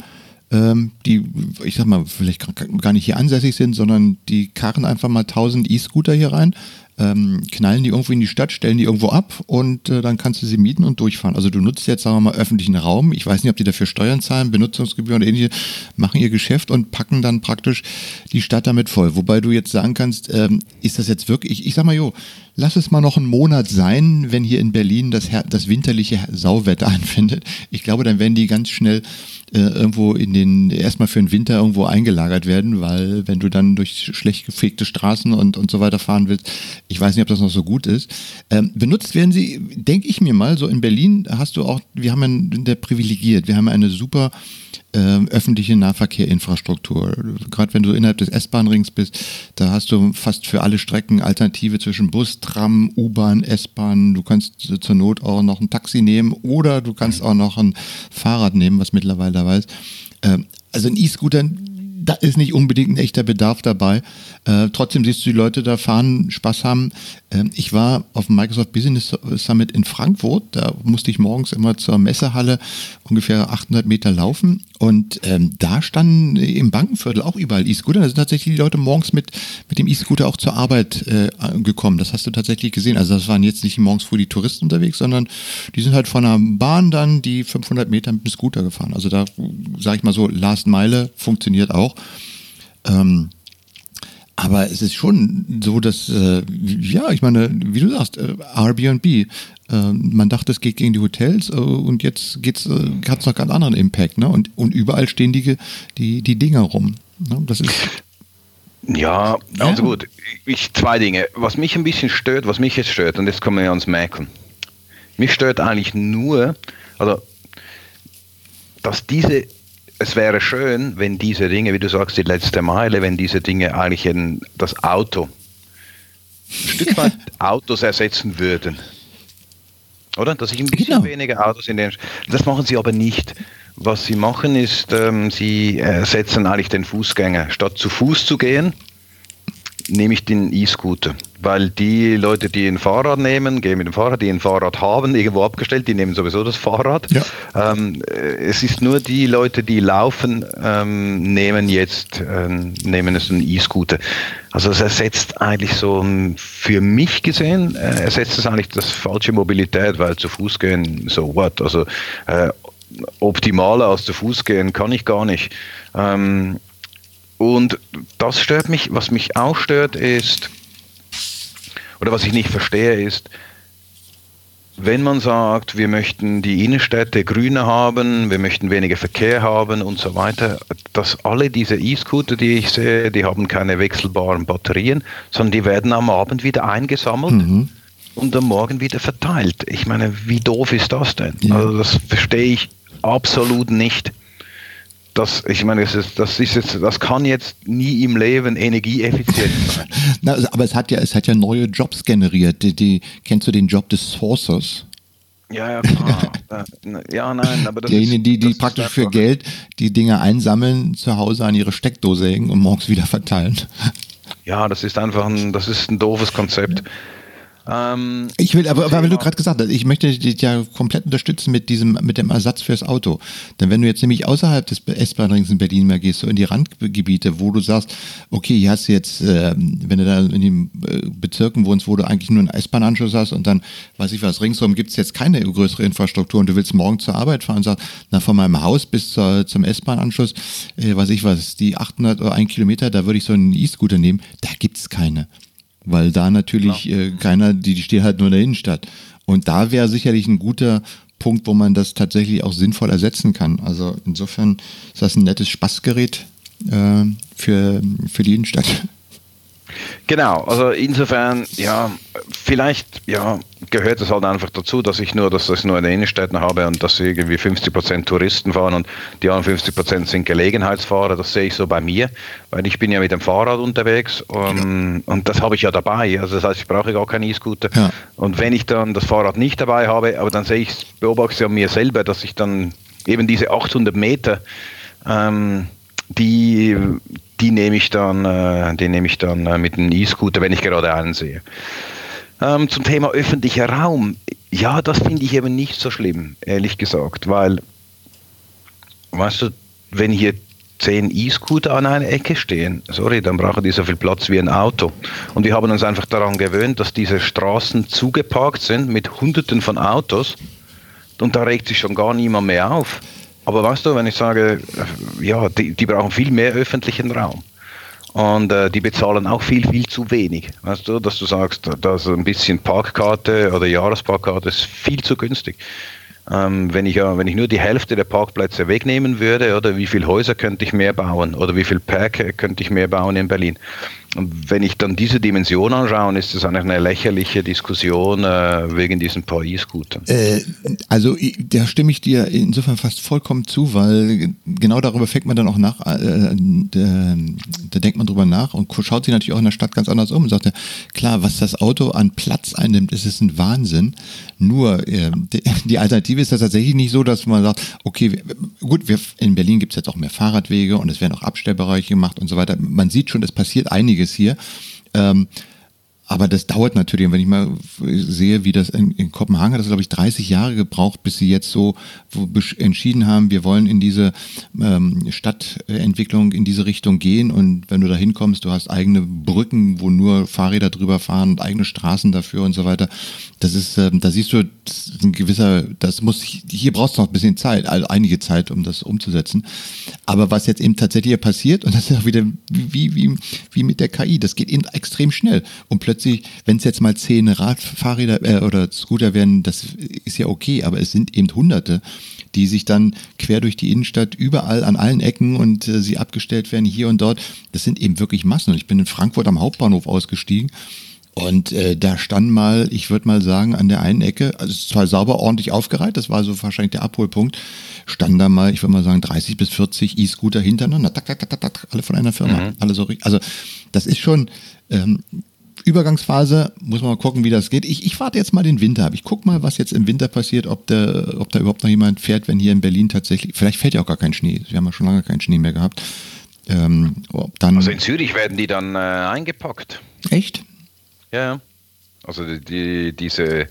ähm, die, ich sag mal, vielleicht gar nicht hier ansässig sind, sondern die karren einfach mal 1000 E-Scooter hier rein, ähm, knallen die irgendwo in die Stadt, stellen die irgendwo ab und äh, dann kannst du sie mieten und durchfahren. Also du nutzt jetzt, sagen wir mal, öffentlichen Raum. Ich weiß nicht, ob die dafür Steuern zahlen, Benutzungsgebühren und ähnliche, machen ihr Geschäft und packen dann praktisch die Stadt damit voll. Wobei du jetzt sagen kannst, ähm, ist das jetzt wirklich, ich, ich sag mal, jo, lass es mal noch einen Monat sein, wenn hier in Berlin das, das winterliche Sauwetter (laughs) anfindet. Ich glaube, dann werden die ganz schnell äh, irgendwo in den, erstmal für den Winter irgendwo eingelagert werden, weil wenn du dann durch schlecht gefegte Straßen und, und so weiter fahren willst, ich weiß nicht, ob das noch so gut ist. Ähm, benutzt werden sie, denke ich mir mal, so in Berlin hast du auch, wir haben ja der privilegiert, wir haben eine super öffentliche Nahverkehrinfrastruktur. Gerade wenn du innerhalb des S-Bahn-Rings bist, da hast du fast für alle Strecken Alternative zwischen Bus, Tram, U-Bahn, S-Bahn. Du kannst zur Not auch noch ein Taxi nehmen oder du kannst auch noch ein Fahrrad nehmen, was mittlerweile dabei ist. Äh, also ein E-Scooter da ist nicht unbedingt ein echter Bedarf dabei. Äh, trotzdem siehst du die Leute da fahren, Spaß haben. Ähm, ich war auf dem Microsoft Business Summit in Frankfurt. Da musste ich morgens immer zur Messehalle ungefähr 800 Meter laufen. Und ähm, da standen im Bankenviertel auch überall E-Scooter. Da sind tatsächlich die Leute morgens mit, mit dem E-Scooter auch zur Arbeit äh, gekommen. Das hast du tatsächlich gesehen. Also das waren jetzt nicht morgens früh die Touristen unterwegs, sondern die sind halt von der Bahn dann die 500 Meter mit dem Scooter gefahren. Also da sage ich mal so, Last Meile funktioniert auch. Ähm, aber es ist schon so, dass, äh, ja, ich meine, wie du sagst, äh, Airbnb, äh, man dachte, es geht gegen die Hotels äh, und jetzt geht's, äh, hat es noch ganz anderen Impact, ne? Und, und überall stehen die, die, die Dinger rum. Ne? Das ist. Ja, also ja. gut. Ich, zwei Dinge. Was mich ein bisschen stört, was mich jetzt stört, und jetzt kommen wir ans Merken. Mich stört eigentlich nur, also, dass diese es wäre schön, wenn diese Dinge, wie du sagst, die letzte Meile, wenn diese Dinge eigentlich in das Auto, ein Stück weit (laughs) Autos ersetzen würden. Oder? Dass ich ein bisschen genau. weniger Autos in den. Das machen sie aber nicht. Was sie machen, ist, ähm, sie ersetzen eigentlich den Fußgänger. Statt zu Fuß zu gehen, nehme ich den E-Scooter. Weil die Leute, die ein Fahrrad nehmen, gehen mit dem Fahrrad, die ein Fahrrad haben, (laughs) irgendwo abgestellt, die nehmen sowieso das Fahrrad. Ja. Ähm, äh, es ist nur die Leute, die laufen, ähm, nehmen jetzt, ähm, nehmen es einen E-Scooter. Also es ersetzt eigentlich so, ähm, für mich gesehen, äh, ersetzt es eigentlich das falsche Mobilität, weil zu Fuß gehen, so what? Also äh, optimaler als zu Fuß gehen kann ich gar nicht. Ähm, und das stört mich. Was mich auch stört ist, oder was ich nicht verstehe ist, wenn man sagt, wir möchten die Innenstädte grüner haben, wir möchten weniger Verkehr haben und so weiter, dass alle diese E-Scooter, die ich sehe, die haben keine wechselbaren Batterien, sondern die werden am Abend wieder eingesammelt mhm. und am Morgen wieder verteilt. Ich meine, wie doof ist das denn? Ja. Also das verstehe ich absolut nicht das, ich meine, das, ist, das, ist jetzt, das kann jetzt nie im Leben energieeffizient sein. (laughs) Na, also, aber es hat ja, es hat ja neue Jobs generiert. Die, die, kennst du den Job des Sourcers? Ja, ja, klar. (laughs) ja, nein, aber das Diejenigen, die, die praktisch für Geld die Dinge einsammeln, zu Hause an ihre Steckdose hängen und morgens wieder verteilen. Ja, das ist einfach ein, das ist ein doofes Konzept. Ähm, ich will, aber, aber weil du gerade gesagt hast, ich möchte dich ja komplett unterstützen mit diesem, mit dem Ersatz fürs Auto. Denn wenn du jetzt nämlich außerhalb des S-Bahn-Rings in Berlin mehr gehst, so in die Randgebiete, wo du sagst, okay, hier hast du jetzt, äh, wenn du da in den äh, Bezirken wohnst, wo du eigentlich nur einen S-Bahn-Anschluss hast und dann, weiß ich was, ringsherum gibt es jetzt keine größere Infrastruktur und du willst morgen zur Arbeit fahren und sagst, na, von meinem Haus bis zur, zum S-Bahn-Anschluss, äh, weiß ich was, die 800 oder ein Kilometer, da würde ich so einen E-Scooter nehmen, da gibt es keine weil da natürlich äh, keiner, die, die steht halt nur in der Innenstadt. Und da wäre sicherlich ein guter Punkt, wo man das tatsächlich auch sinnvoll ersetzen kann. Also insofern ist das ein nettes Spaßgerät äh, für, für die Innenstadt. Genau, also insofern, ja, vielleicht ja, gehört es halt einfach dazu, dass ich nur, dass ich nur in den Innenstädten habe und dass irgendwie 50 Prozent Touristen fahren und die anderen 50 Prozent sind Gelegenheitsfahrer. Das sehe ich so bei mir, weil ich bin ja mit dem Fahrrad unterwegs und, ja. und das habe ich ja dabei. Also das heißt, ich brauche gar keinen E-Scooter. Ja. Und wenn ich dann das Fahrrad nicht dabei habe, aber dann sehe ich, beobachte ich an mir selber, dass ich dann eben diese 800 Meter ähm, die, die nehme ich dann, äh, die nehme ich dann äh, mit dem E-Scooter, wenn ich gerade einen sehe. Ähm, zum Thema öffentlicher Raum. Ja, das finde ich eben nicht so schlimm, ehrlich gesagt, weil, weißt du, wenn hier zehn E-Scooter an einer Ecke stehen, sorry, dann brauchen die so viel Platz wie ein Auto. Und wir haben uns einfach daran gewöhnt, dass diese Straßen zugeparkt sind mit Hunderten von Autos und da regt sich schon gar niemand mehr auf. Aber weißt du, wenn ich sage, äh, ja, die, die brauchen viel mehr öffentlichen Raum. Und äh, die bezahlen auch viel, viel zu wenig. Weißt du, dass du sagst, dass ein bisschen Parkkarte oder Jahresparkkarte ist viel zu günstig. Ähm, wenn, ich, wenn ich nur die Hälfte der Parkplätze wegnehmen würde, oder wie viele Häuser könnte ich mehr bauen oder wie viel Park könnte ich mehr bauen in Berlin. Und wenn ich dann diese Dimension anschaue, ist das eigentlich eine lächerliche Diskussion äh, wegen diesen PI-Scootern. Äh, also da stimme ich dir insofern fast vollkommen zu, weil genau darüber fängt man dann auch nach, äh, da, da, denkt man drüber nach und schaut sich natürlich auch in der Stadt ganz anders um und sagt, ja, klar, was das Auto an Platz einnimmt, ist es ein Wahnsinn. Nur äh, die, (laughs) die Alternative ist das tatsächlich nicht so, dass man sagt, okay, gut, wir, in Berlin gibt es jetzt auch mehr Fahrradwege und es werden auch Abstellbereiche gemacht und so weiter. Man sieht schon, es passiert einiges hier. Ähm, aber das dauert natürlich. Und wenn ich mal sehe, wie das in, in Kopenhagen hat, das glaube ich 30 Jahre gebraucht, bis sie jetzt so entschieden haben, wir wollen in diese ähm, Stadtentwicklung in diese Richtung gehen. Und wenn du da hinkommst, du hast eigene Brücken, wo nur Fahrräder drüber fahren und eigene Straßen dafür und so weiter. Das ist, ähm, da siehst du, ein gewisser, das muss, hier brauchst du noch ein bisschen Zeit, also einige Zeit, um das umzusetzen. Aber was jetzt eben tatsächlich passiert, und das ist auch wieder wie, wie, wie mit der KI, das geht eben extrem schnell. Und plötzlich plötzlich, wenn es jetzt mal zehn Radfahrräder äh, oder Scooter werden, das ist ja okay, aber es sind eben Hunderte, die sich dann quer durch die Innenstadt überall an allen Ecken und äh, sie abgestellt werden hier und dort. Das sind eben wirklich Massen. Und ich bin in Frankfurt am Hauptbahnhof ausgestiegen. Und äh, da stand mal, ich würde mal sagen, an der einen Ecke, also zwar sauber ordentlich aufgereiht, das war so wahrscheinlich der Abholpunkt, stand da mal, ich würde mal sagen, 30 bis 40 E-Scooter hintereinander, tak, tak, tak, tak, alle von einer Firma, mhm. alle so Also das ist schon, ähm, Übergangsphase, muss man mal gucken, wie das geht. Ich, ich warte jetzt mal den Winter ab. Ich gucke mal, was jetzt im Winter passiert, ob, der, ob da überhaupt noch jemand fährt, wenn hier in Berlin tatsächlich, vielleicht fällt ja auch gar kein Schnee. Wir haben ja schon lange keinen Schnee mehr gehabt. Ähm, dann, also in Zürich werden die dann äh, eingepackt. Echt? Ja, also die, die, diese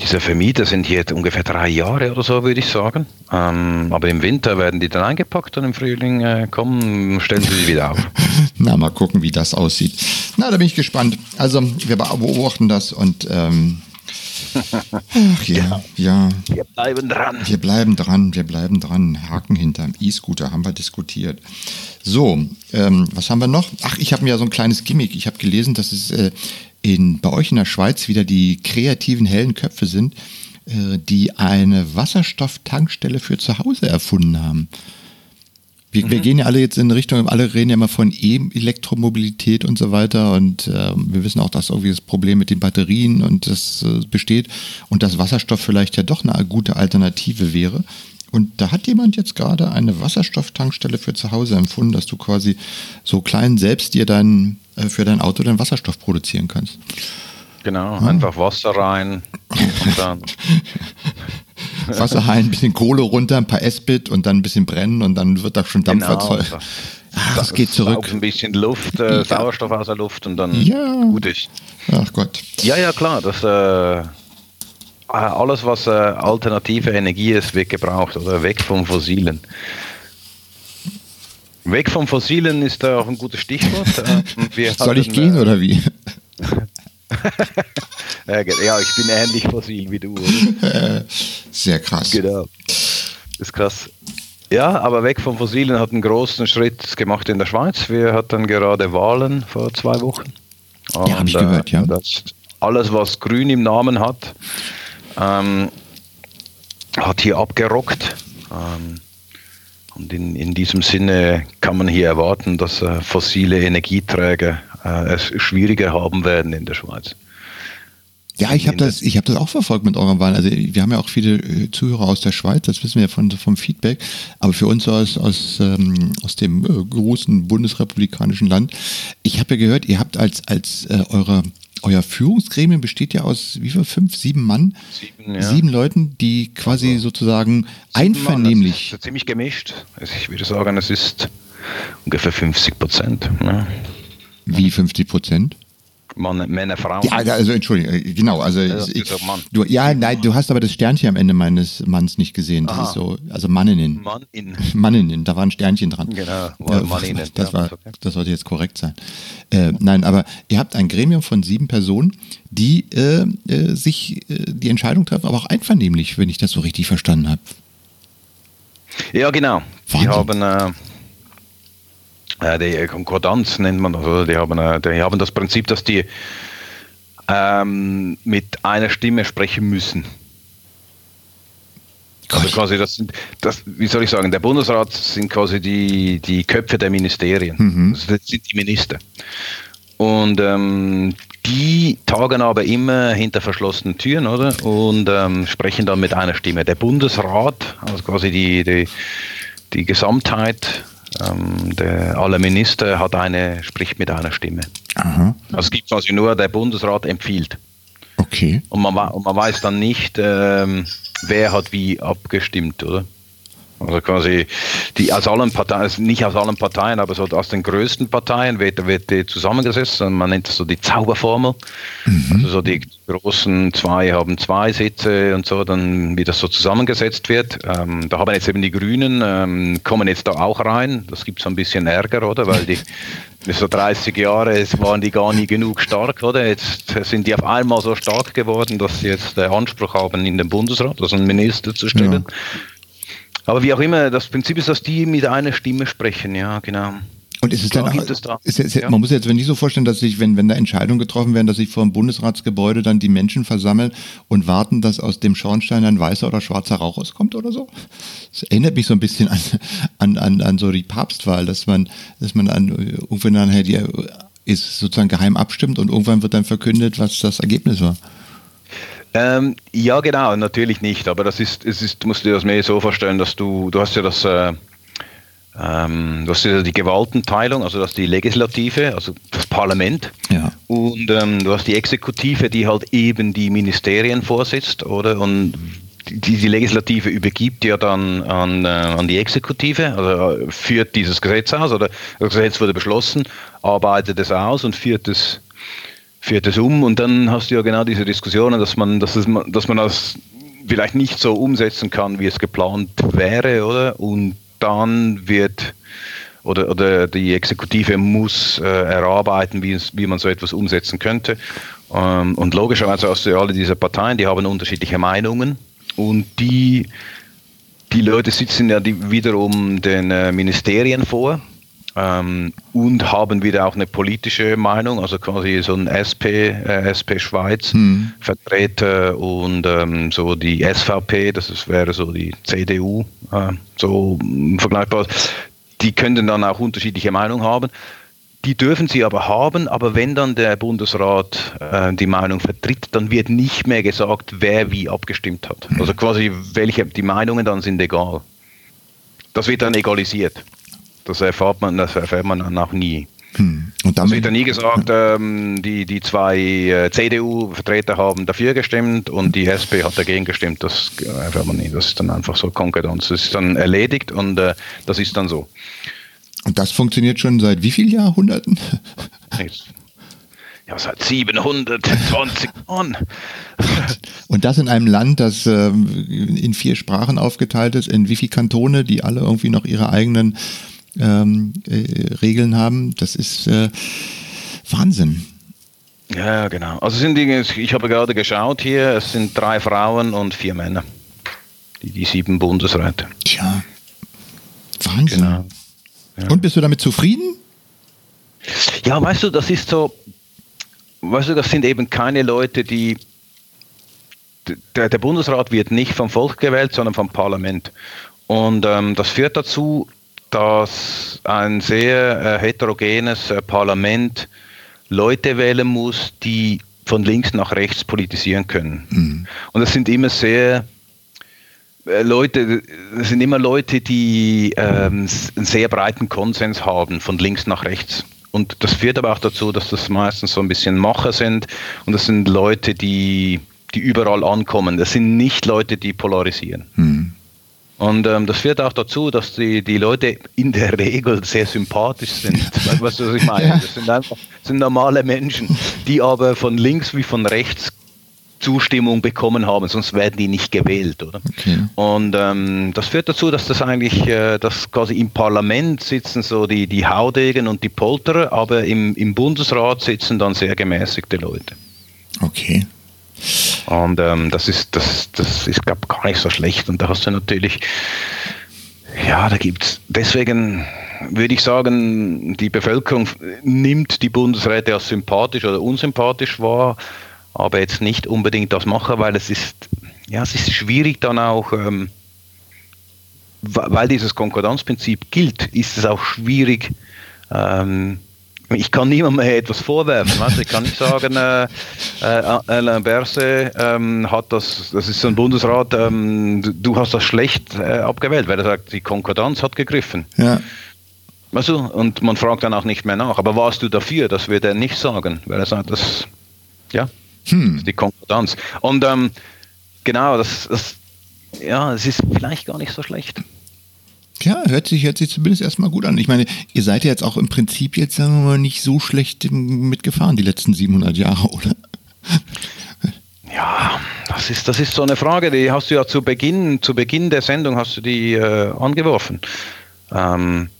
diese Vermieter sind hier ungefähr drei Jahre oder so, würde ich sagen. Ähm, aber im Winter werden die dann eingepackt und im Frühling äh, kommen, stellen sie sie wieder auf. (laughs) Na, mal gucken, wie das aussieht. Na, da bin ich gespannt. Also, wir beobachten das und ähm, Ach ja, ja. Wir bleiben dran. Wir bleiben dran, wir bleiben dran. Haken hinterm E-Scooter haben wir diskutiert. So, ähm, was haben wir noch? Ach, ich habe mir ja so ein kleines Gimmick. Ich habe gelesen, dass es äh, in, bei euch in der Schweiz wieder die kreativen hellen Köpfe sind, äh, die eine Wasserstofftankstelle für zu Hause erfunden haben. Wir, mhm. wir, gehen ja alle jetzt in Richtung, alle reden ja immer von E-Elektromobilität und so weiter und äh, wir wissen auch, dass irgendwie das Problem mit den Batterien und das äh, besteht und dass Wasserstoff vielleicht ja doch eine gute Alternative wäre. Und da hat jemand jetzt gerade eine Wasserstofftankstelle für zu Hause empfunden, dass du quasi so klein selbst dir dein, äh, für dein Auto den Wasserstoff produzieren kannst. Genau, ah. einfach Wasser rein und dann. (laughs) Wasser rein, ein bisschen Kohle runter, ein paar S-Bit und dann ein bisschen brennen und dann wird da schon Dampf genau, erzeugt. Ach, das geht zurück. Ein bisschen Luft, äh, ja. Sauerstoff aus der Luft und dann ja. gut ist. Ach Gott. Ja, ja, klar. Das, äh, äh, alles, was äh, alternative Energie ist, wird gebraucht oder weg vom Fossilen. Weg vom Fossilen ist auch ein gutes Stichwort. Äh, Soll ich gehen äh, oder wie? (laughs) ja, ich bin ähnlich fossil wie du. Oder? (laughs) Sehr krass. Genau. Das ist krass. Ja, aber weg vom Fossilen hat einen großen Schritt gemacht in der Schweiz. Wir hatten gerade Wahlen vor zwei Wochen. Und, ja, habe ich gehört, ja. Alles, was grün im Namen hat, ähm, hat hier abgerockt. Ähm, und in, in diesem Sinne kann man hier erwarten, dass äh, fossile Energieträger äh, es schwieriger haben werden in der Schweiz. Ja, ich habe das, ich das auch verfolgt mit eurer Wahl. Also wir haben ja auch viele äh, Zuhörer aus der Schweiz, das wissen wir von, vom Feedback. Aber für uns aus, aus, ähm, aus dem äh, großen bundesrepublikanischen Land, ich habe ja gehört, ihr habt als, als äh, eure euer Führungsgremium besteht ja aus wie viel? Fünf, sieben Mann? Sieben, ja. sieben Leuten, die quasi also, sozusagen einvernehmlich. Mann, ist ziemlich gemischt. Also ich würde sagen, es ist ungefähr 50 Prozent. Ja. Wie 50 Prozent? Mann, Männer, Frauen. Ja, also Entschuldigung, äh, genau. Also, also ich, du, ja, nein, du hast aber das Sternchen am Ende meines Manns nicht gesehen. Das Aha. ist so, also Manninnen. Mannin. (laughs) Manninnen, da war ein Sternchen dran. Genau, äh, Manninnen. Das, war, das sollte jetzt korrekt sein. Äh, nein, aber ihr habt ein Gremium von sieben Personen, die äh, äh sich äh, die Entscheidung treffen, aber auch einvernehmlich, wenn ich das so richtig verstanden habe. Ja, genau. Wahnsinn. Die haben die Konkordanz nennt man das, oder? Die haben, äh, die haben das Prinzip, dass die ähm, mit einer Stimme sprechen müssen. Also quasi das sind, das, wie soll ich sagen, der Bundesrat sind quasi die, die Köpfe der Ministerien. Mhm. Das sind die Minister. Und ähm, die tagen aber immer hinter verschlossenen Türen, oder? Und ähm, sprechen dann mit einer Stimme. Der Bundesrat, also quasi die, die, die Gesamtheit ähm, der, aller Minister hat eine, spricht mit einer Stimme. Aha. Also es gibt quasi nur, der Bundesrat empfiehlt. Okay. Und man, und man weiß dann nicht, ähm, wer hat wie abgestimmt, oder? Also quasi die aus allen Parteien, also nicht aus allen Parteien, aber so aus den größten Parteien wird, wird die zusammengesetzt. Und man nennt das so die Zauberformel. Mhm. Also so die großen zwei haben zwei Sitze und so, dann wie das so zusammengesetzt wird. Ähm, da haben jetzt eben die Grünen, ähm, kommen jetzt da auch rein. Das gibt so ein bisschen Ärger, oder? Weil die so 30 Jahre waren die gar nie genug stark, oder? Jetzt sind die auf einmal so stark geworden, dass sie jetzt den Anspruch haben, in den Bundesrat, also einen Minister zu stellen. Ja. Aber wie auch immer, das Prinzip ist, dass die mit einer Stimme sprechen, ja, genau. Und ist es dann auch, es da. ist, ist, ja. man muss jetzt nicht so vorstellen, dass sich, wenn, wenn da Entscheidungen getroffen werden, dass sich vor dem Bundesratsgebäude dann die Menschen versammeln und warten, dass aus dem Schornstein ein weißer oder schwarzer Rauch rauskommt oder so. Das erinnert mich so ein bisschen an, an, an, an so die Papstwahl, dass man, dass man an, irgendwann dann halt die, ist sozusagen geheim abstimmt und irgendwann wird dann verkündet, was das Ergebnis war. Ähm, ja, genau, natürlich nicht. Aber das ist, es ist, musst du dir das mehr so vorstellen, dass du, du hast ja das, äh, ähm, du hast ja die Gewaltenteilung, also das die Legislative, also das Parlament. Ja. Und ähm, du hast die Exekutive, die halt eben die Ministerien vorsitzt, oder? Und die, die Legislative übergibt ja dann an, äh, an die Exekutive, also äh, führt dieses Gesetz aus, oder das Gesetz wurde beschlossen, arbeitet es aus und führt es führt es um und dann hast du ja genau diese Diskussionen, dass man, dass, es, dass man das vielleicht nicht so umsetzen kann, wie es geplant wäre, oder? Und dann wird oder, oder die Exekutive muss äh, erarbeiten, wie, es, wie man so etwas umsetzen könnte. Ähm, und logischerweise hast du ja alle diese Parteien, die haben unterschiedliche Meinungen und die, die Leute sitzen ja die wiederum den äh, Ministerien vor ähm, und haben wieder auch eine politische Meinung, also quasi so ein SP, äh, SP Schweiz hm. Vertreter und ähm, so die SVP, das ist, wäre so die CDU, äh, so vergleichbar. Die könnten dann auch unterschiedliche Meinungen haben. Die dürfen sie aber haben, aber wenn dann der Bundesrat äh, die Meinung vertritt, dann wird nicht mehr gesagt, wer wie abgestimmt hat. Hm. Also quasi welche die Meinungen dann sind egal. Das wird dann egalisiert. Das erfährt man, das erfährt man dann auch nie. Hm. Und damit, es wird ja nie gesagt, ähm, die, die zwei äh, CDU-Vertreter haben dafür gestimmt und die SP hat dagegen gestimmt. Das erfährt man nie. Das ist dann einfach so Konkurrenz. Das ist dann erledigt und äh, das ist dann so. Und das funktioniert schon seit wie vielen Jahrhunderten? (laughs) Ja, seit 720 (laughs) Jahren. Und das in einem Land, das äh, in vier Sprachen aufgeteilt ist, in wie viele Kantone, die alle irgendwie noch ihre eigenen ähm, äh, Regeln haben. Das ist äh, Wahnsinn. Ja, genau. Also sind die, ich habe gerade geschaut hier, es sind drei Frauen und vier Männer. Die, die sieben Bundesräte. Tja. Wahnsinn. Genau. Ja. Und bist du damit zufrieden? Ja, weißt du, das ist so, weißt du, das sind eben keine Leute, die der, der Bundesrat wird nicht vom Volk gewählt, sondern vom Parlament. Und ähm, das führt dazu, dass ein sehr äh, heterogenes äh, Parlament Leute wählen muss, die von links nach rechts politisieren können. Mhm. Und das sind immer sehr äh, Leute, das sind immer Leute, die ähm, einen sehr breiten Konsens haben, von links nach rechts. Und das führt aber auch dazu, dass das meistens so ein bisschen Macher sind und das sind Leute, die, die überall ankommen. Das sind nicht Leute, die polarisieren. Mhm. Und ähm, das führt auch dazu, dass die, die Leute in der Regel sehr sympathisch sind. Weißt du, was ich meine? Das sind einfach sind normale Menschen, die aber von links wie von rechts Zustimmung bekommen haben, sonst werden die nicht gewählt, oder? Okay. Und ähm, das führt dazu, dass das eigentlich, äh, dass quasi im Parlament sitzen so die, die Haudegen und die Polterer, aber im, im Bundesrat sitzen dann sehr gemäßigte Leute. Okay. Und ähm, das ist, das, das ist, glaube gar nicht so schlecht. Und da hast du natürlich, ja, da gibt es, deswegen würde ich sagen, die Bevölkerung nimmt die Bundesräte als sympathisch oder unsympathisch wahr, aber jetzt nicht unbedingt das machen, weil es ist, ja, es ist schwierig dann auch, ähm, weil dieses Konkordanzprinzip gilt, ist es auch schwierig, ähm, ich kann niemandem mehr etwas vorwerfen. Weißt? Ich kann nicht sagen, äh, äh, Alain Berset ähm, hat das, das ist so ein Bundesrat, ähm, du, hast das schlecht äh, abgewählt, weil er sagt, die Konkordanz hat gegriffen. Ja. Also, und man fragt dann auch nicht mehr nach. Aber warst du dafür? Das wird er nicht sagen, weil er sagt, das, ja, hm. das ist die Konkordanz. Und ähm, genau, das, das, ja, es ist vielleicht gar nicht so schlecht. Ja, hört sich, hört sich zumindest erstmal gut an. Ich meine, ihr seid ja jetzt auch im Prinzip jetzt, sagen wir mal, nicht so schlecht mitgefahren die letzten 700 Jahre, (laughs) oder? Ja, das ist, das ist so eine Frage, die hast du ja zu Beginn, zu Beginn der Sendung hast du die äh, angeworfen. Ähm,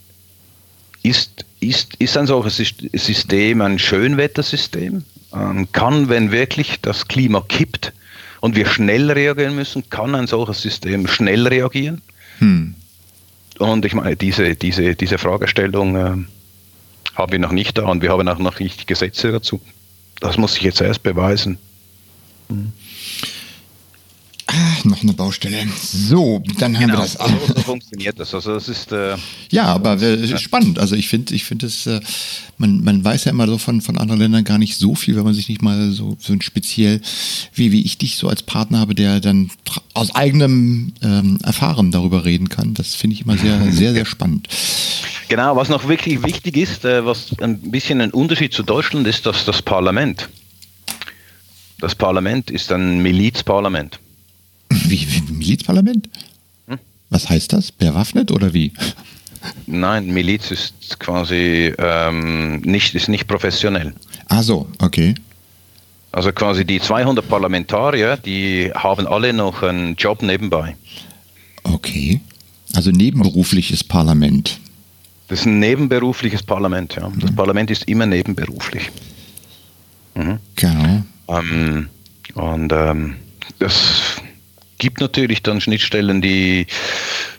ist, ist, ist ein solches System ein Schönwettersystem? Ähm, kann, wenn wirklich das Klima kippt und wir schnell reagieren müssen, kann ein solches System schnell reagieren? Hm. Und ich meine, diese, diese, diese Fragestellung äh, haben wir noch nicht da und wir haben auch noch nicht Gesetze dazu. Das muss sich jetzt erst beweisen. Mhm. Ah, noch eine Baustelle. So, dann haben genau. wir das. Also, so funktioniert das. Also das ist äh, ja, aber äh, spannend. Also ich finde, ich finde es, äh, man, man weiß ja immer so von, von anderen Ländern gar nicht so viel, wenn man sich nicht mal so, so ein speziell, wie, wie ich dich so als Partner habe, der dann aus eigenem ähm, Erfahren darüber reden kann. Das finde ich immer sehr, (laughs) sehr, sehr spannend. Genau, was noch wirklich wichtig ist, äh, was ein bisschen ein Unterschied zu Deutschland ist, dass das Parlament. Das Parlament ist ein Milizparlament. Wie, wie Milizparlament? Hm? Was heißt das? Bewaffnet oder wie? Nein, Miliz ist quasi ähm, nicht, ist nicht professionell. Ah so, okay. Also quasi die 200 Parlamentarier, die haben alle noch einen Job nebenbei. Okay. Also nebenberufliches Parlament. Das ist ein nebenberufliches Parlament, ja. Das mhm. Parlament ist immer nebenberuflich. Mhm. Genau. Ähm, und ähm, das gibt natürlich dann Schnittstellen, die,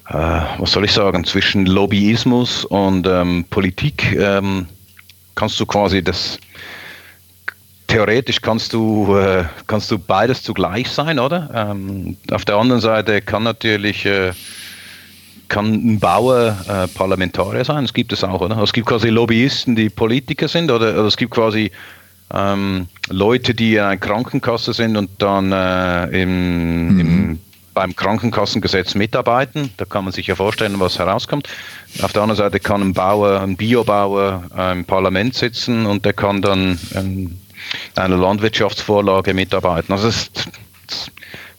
äh, was soll ich sagen, zwischen Lobbyismus und ähm, Politik ähm, kannst du quasi das theoretisch kannst du, äh, kannst du beides zugleich sein, oder? Ähm, auf der anderen Seite kann natürlich äh, kann ein Bauer äh, Parlamentarier sein, das gibt es auch, oder? Es gibt quasi Lobbyisten, die Politiker sind, oder, oder es gibt quasi ähm, Leute, die in einer Krankenkasse sind und dann äh, im, mhm. im, beim Krankenkassengesetz mitarbeiten. Da kann man sich ja vorstellen, was herauskommt. Auf der anderen Seite kann ein Bauer, ein Biobauer äh, im Parlament sitzen und der kann dann ähm, einer Landwirtschaftsvorlage mitarbeiten. Also es, es,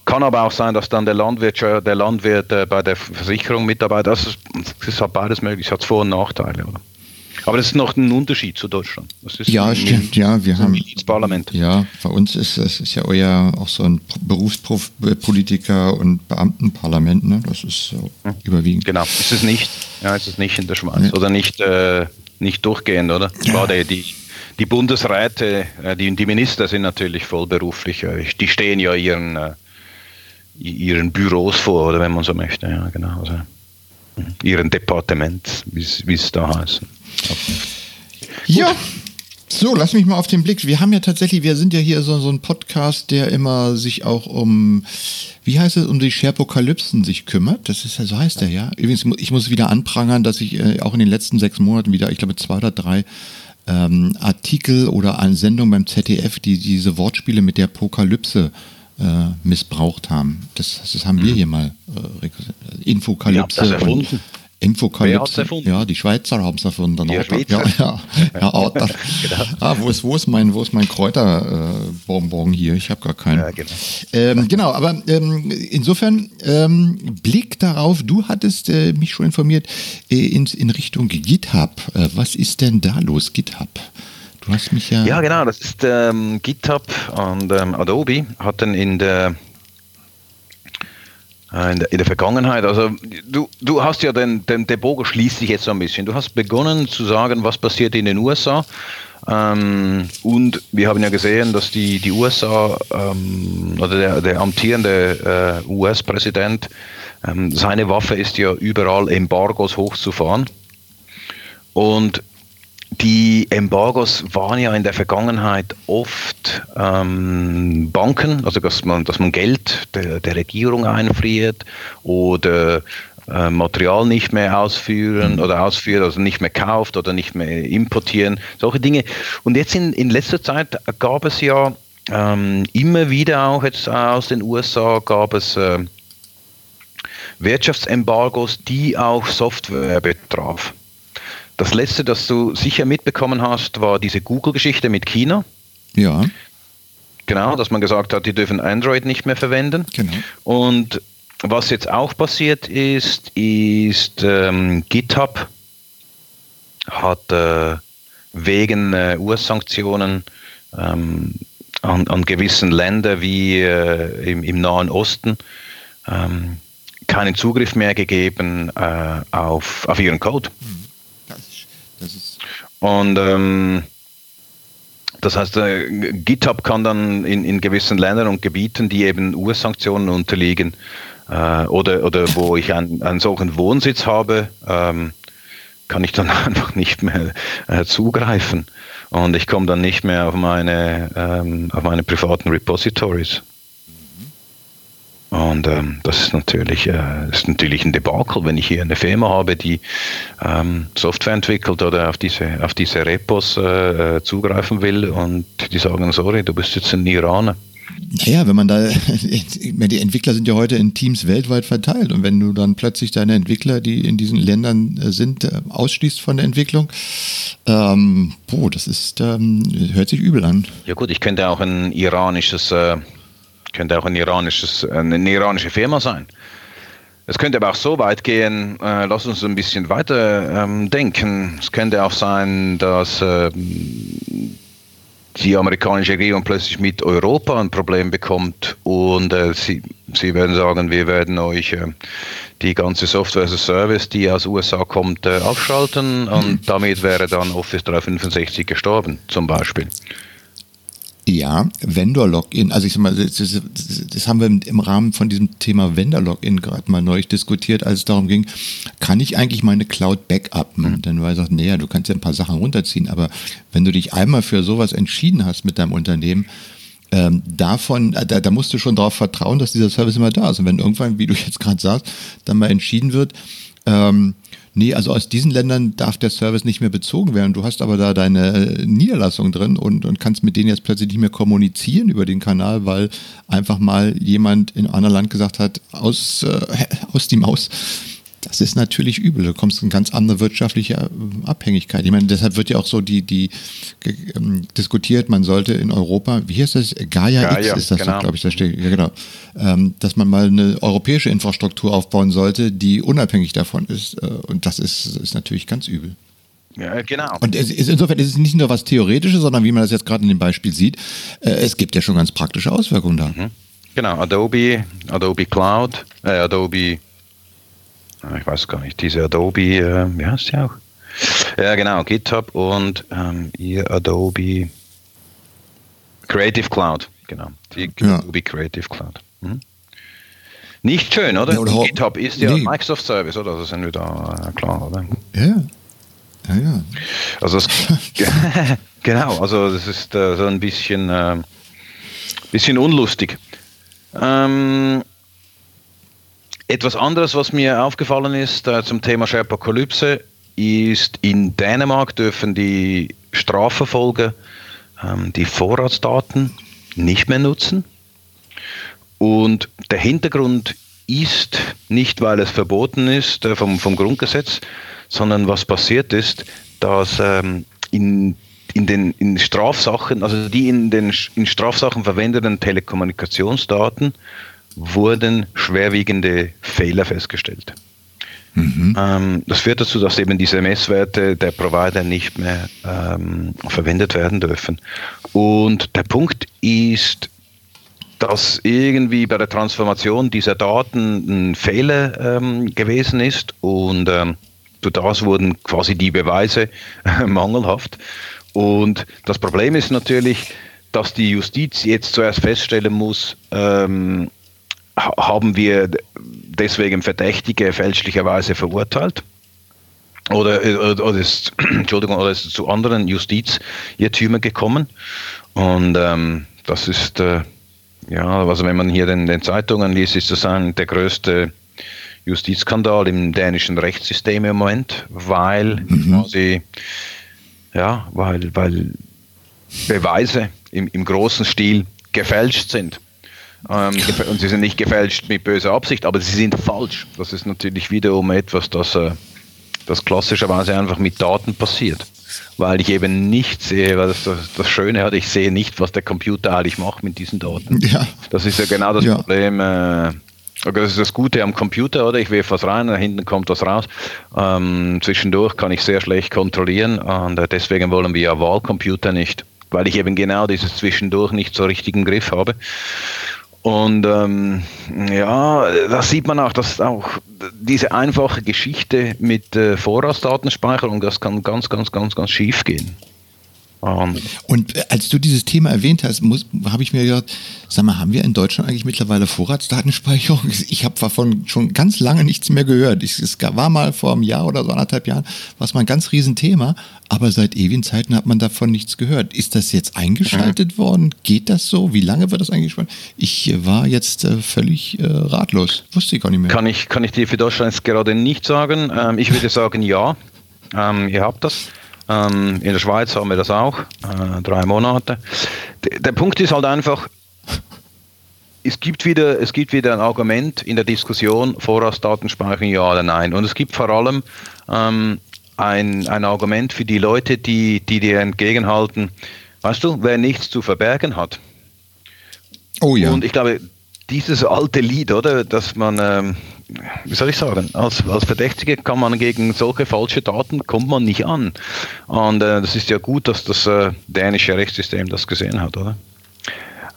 kann aber auch sein, dass dann der Landwirt, der Landwirt äh, bei der Versicherung mitarbeitet. Also es ist halt beides möglich, es hat Vor- und Nachteile. Oder? Aber das ist noch ein Unterschied zu Deutschland. ja, stimmt, ja, wir haben Parlament. Ja, bei uns ist es ist ja euer auch so ein Berufspolitiker und Beamtenparlament, ne? Das ist so hm. überwiegend. Genau, ist es nicht. Ja, ist es nicht in der Schweiz ja. oder nicht äh, nicht durchgehend, oder? Ja. die die Bundesräte, äh, die, die Minister sind natürlich vollberuflich. Die stehen ja ihren äh, ihren Büros vor, oder wenn man so möchte. Ja, genau. Also, ihren Departement, wie es da heißt. Ja. So, lass mich mal auf den Blick. Wir haben ja tatsächlich, wir sind ja hier so, so ein Podcast, der immer sich auch um, wie heißt es, um die Sherpokalypsen sich kümmert. Das ist ja, so heißt der, ja. Übrigens, ich muss wieder anprangern, dass ich äh, auch in den letzten sechs Monaten wieder, ich glaube, zwei oder drei ähm, Artikel oder eine Sendung beim ZDF, die diese Wortspiele mit der Apokalypse äh, missbraucht haben. Das, das haben wir mhm. hier mal äh, Infokalypse. Ja, erfunden. Infokalypse. Ja, die Schweizer haben es erfunden. Die Ja, ja, (laughs) ja, oh, das, genau. ah, wo, ist, wo, ist mein, wo ist mein Kräuterbonbon äh, hier? Ich habe gar keinen. Ja, genau. Ähm, genau, aber ähm, insofern ähm, Blick darauf, du hattest äh, mich schon informiert äh, in, in Richtung GitHub. Äh, was ist denn da los, GitHub? Du hast mich ja. Ja, genau, das ist ähm, GitHub und ähm, Adobe hatten in der äh, in der, in der, Vergangenheit, also du, du hast ja den, den, der Bogen schließt sich jetzt so ein bisschen. Du hast begonnen zu sagen, was passiert in den USA. Ähm, und wir haben ja gesehen, dass die, die USA ähm, oder der, der amtierende äh, US-Präsident, ähm, seine Waffe ist ja überall Embargos hochzufahren. Und die Embargos waren ja in der Vergangenheit oft ähm, Banken, also dass man, dass man Geld der, der Regierung einfriert oder äh, Material nicht mehr ausführen oder ausführen, also nicht mehr kauft oder nicht mehr importieren, solche Dinge. Und jetzt in, in letzter Zeit gab es ja ähm, immer wieder auch jetzt aus den USA gab es äh, Wirtschaftsembargos, die auch Software betraf. Das letzte, das du sicher mitbekommen hast, war diese Google-Geschichte mit China. Ja. Genau, dass man gesagt hat, die dürfen Android nicht mehr verwenden. Genau. Und was jetzt auch passiert ist, ist ähm, GitHub hat äh, wegen äh, US-Sanktionen ähm, an, an, gewissen Ländern wie äh, im, im, Nahen Osten ähm, keinen Zugriff mehr gegeben äh, auf, auf ihren Code. Mhm. Das ist, das ist Und ähm, das heißt, äh, GitHub kann dann in, in gewissen Ländern und Gebieten, die eben US-Sanktionen unterliegen, äh, oder, oder wo ich einen, einen solchen Wohnsitz habe, ähm, kann ich dann (laughs) einfach nicht mehr äh, zugreifen. Und ich komme dann nicht mehr auf meine, ähm, auf meine privaten Repositories. Und ähm, das ist natürlich, äh, ist natürlich ein Debakel, wenn ich hier eine Firma habe, die ähm, Software entwickelt oder auf diese, auf diese Repos äh, äh zugreifen will und die sagen, sorry, du bist jetzt ein Iraner. Naja, wenn man da, (laughs) die Entwickler sind ja heute in Teams weltweit verteilt und wenn du dann plötzlich deine Entwickler, die in diesen Ländern äh, sind, äh, ausschließt von der Entwicklung, ähm, boah, das ist, ähm, hört sich übel an. Ja gut, ich könnte auch ein iranisches, äh, könnte auch ein iranisches, eine iranische Firma sein. Es könnte aber auch so weit gehen, äh, lass uns ein bisschen weiter ähm, denken. Es könnte auch sein, dass äh, die amerikanische Regierung plötzlich mit Europa ein Problem bekommt und äh, sie, sie werden sagen, wir werden euch äh, die ganze Software as a Service, die aus USA kommt, äh, abschalten und (clears throat) damit wäre dann Office 365 gestorben, zum Beispiel. Ja, Vendor-Login. Also ich sag mal, das, das, das, haben wir im Rahmen von diesem Thema Vendor-Login gerade mal neulich diskutiert, als es darum ging, kann ich eigentlich meine Cloud backuppen? Mhm. Dann war ich gesagt, naja, du kannst ja ein paar Sachen runterziehen, aber wenn du dich einmal für sowas entschieden hast mit deinem Unternehmen, ähm, davon, äh, da, da musst du schon darauf vertrauen, dass dieser Service immer da ist. Und wenn irgendwann, wie du jetzt gerade sagst, dann mal entschieden wird, ähm, Nee, also aus diesen Ländern darf der Service nicht mehr bezogen werden. Du hast aber da deine Niederlassung drin und, und kannst mit denen jetzt plötzlich nicht mehr kommunizieren über den Kanal, weil einfach mal jemand in einem anderen Land gesagt hat, aus, äh, (laughs) aus die Maus das ist natürlich übel. Du kommst in ganz andere wirtschaftliche äh, Abhängigkeit. Ich meine, deshalb wird ja auch so die, die ähm, diskutiert, man sollte in Europa, wie heißt das? Gaia, Gaia X ist das, genau. glaube ich, da steht, ja genau, ähm, dass man mal eine europäische Infrastruktur aufbauen sollte, die unabhängig davon ist. Äh, und das ist, ist natürlich ganz übel. Ja, genau. Und es ist, insofern ist es nicht nur was Theoretisches, sondern wie man das jetzt gerade in dem Beispiel sieht, äh, es gibt ja schon ganz praktische Auswirkungen da. Mhm. Genau, Adobe, Adobe Cloud, äh, Adobe ich weiß gar nicht, diese Adobe, äh, wie heißt die auch? Ja, genau, GitHub und ähm, ihr Adobe Creative Cloud, genau, die ja. Adobe Creative Cloud. Mhm. Nicht schön, oder? Ja, GitHub ist ja nee. Microsoft Service, oder? Das sind wir da äh, klar, oder? Ja. Ja, ja. Also das, (laughs) genau, also das ist äh, so ein bisschen, äh, bisschen unlustig. Ähm, etwas anderes, was mir aufgefallen ist äh, zum Thema Sherpokalypse, ist in Dänemark dürfen die Strafverfolger ähm, die Vorratsdaten nicht mehr nutzen. Und der Hintergrund ist nicht, weil es verboten ist äh, vom, vom Grundgesetz, sondern was passiert ist, dass ähm, in, in den in Strafsachen, also die in den in Strafsachen verwendeten Telekommunikationsdaten wurden schwerwiegende Fehler festgestellt. Mhm. Ähm, das führt dazu, dass eben diese Messwerte der Provider nicht mehr ähm, verwendet werden dürfen. Und der Punkt ist, dass irgendwie bei der Transformation dieser Daten ein Fehler ähm, gewesen ist und ähm, durch das wurden quasi die Beweise äh, (laughs) mangelhaft. Und das Problem ist natürlich, dass die Justiz jetzt zuerst feststellen muss, ähm, haben wir deswegen Verdächtige fälschlicherweise verurteilt? Oder, äh, oder, ist, (clears throat) Entschuldigung, oder ist es zu anderen Justizirrtümern gekommen? Und ähm, das ist, äh, ja, also wenn man hier den, den Zeitungen liest, ist das ein, der größte Justizskandal im dänischen Rechtssystem im Moment, weil mhm. quasi, ja, weil, weil Beweise im, im großen Stil gefälscht sind. Ähm, und sie sind nicht gefälscht mit böser Absicht, aber sie sind falsch. Das ist natürlich wiederum etwas, das, äh, das klassischerweise einfach mit Daten passiert. Weil ich eben nicht sehe, weil das, das Schöne hat, ich sehe nicht, was der Computer eigentlich macht mit diesen Daten. Ja. Das ist ja genau das ja. Problem. Äh, das ist das Gute am Computer, oder? Ich werfe was rein, da hinten kommt was raus. Ähm, zwischendurch kann ich sehr schlecht kontrollieren und äh, deswegen wollen wir ja Wahlcomputer nicht, weil ich eben genau dieses Zwischendurch nicht so richtig im Griff habe. Und ähm, ja, da sieht man auch, dass auch diese einfache Geschichte mit äh, Vorratsdatenspeicherung, das kann ganz, ganz, ganz, ganz schief gehen. Um, und äh, als du dieses Thema erwähnt hast, habe ich mir gedacht, sag mal, haben wir in Deutschland eigentlich mittlerweile Vorratsdatenspeicherung? (laughs) Ich habe davon schon ganz lange nichts mehr gehört. Ich, es war mal vor einem Jahr oder so anderthalb Jahren, was mal ein ganz Riesenthema, aber seit ewigen Zeiten hat man davon nichts gehört. Ist das jetzt eingeschaltet mhm. worden? Geht das so? Wie lange wird das eingeschaltet? Ich war jetzt äh, völlig äh, ratlos. Wusste ich gar nicht mehr. Kann ich, kann ich dir für Deutschland jetzt gerade nicht sagen. Ähm, ich würde sagen, ja. (laughs) Ähm, ihr habt das. Ähm, in der Schweiz haben wir das auch, äh, drei Monate. D der Punkt ist halt einfach, es gibt, wieder, es gibt wieder ein Argument in der Diskussion, Vorratsdatenspeicherung ja oder nein. Und es gibt vor allem ähm, ein, ein Argument für die Leute, die, die dir entgegenhalten, weißt du, wer nichts zu verbergen hat. Oh ja. Und ich glaube, dieses alte Lied, oder, dass man, ähm, wie soll ich sagen, als, als Verdächtige kann man gegen solche falsche Daten kommt man nicht an. Und äh, das ist ja gut, dass das äh, dänische Rechtssystem das gesehen hat, oder?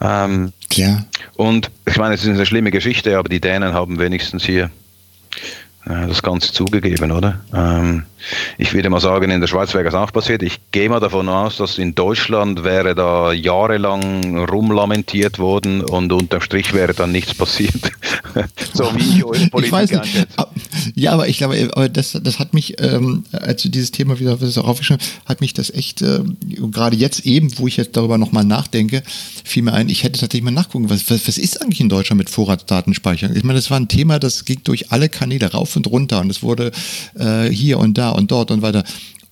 Ähm, ja. Und ich meine, es ist eine schlimme Geschichte, aber die Dänen haben wenigstens hier das Ganze zugegeben, oder? Ähm, ich würde mal sagen, in der Schweiz wäre das auch passiert. Ich gehe mal davon aus, dass in Deutschland wäre da jahrelang rumlamentiert worden und unterm Strich wäre dann nichts passiert. (laughs) so wie ich eure Politik ich weiß nicht. Ja, aber ich glaube, aber das, das hat mich, ähm, als du dieses Thema wieder aufgeschrieben hat mich das echt, äh, gerade jetzt eben, wo ich jetzt darüber nochmal nachdenke, fiel mir ein, ich hätte tatsächlich mal nachgucken, was, was, was ist eigentlich in Deutschland mit Vorratsdatenspeicherung? Ich meine, das war ein Thema, das ging durch alle Kanäle rauf und runter und es wurde äh, hier und da und dort und weiter.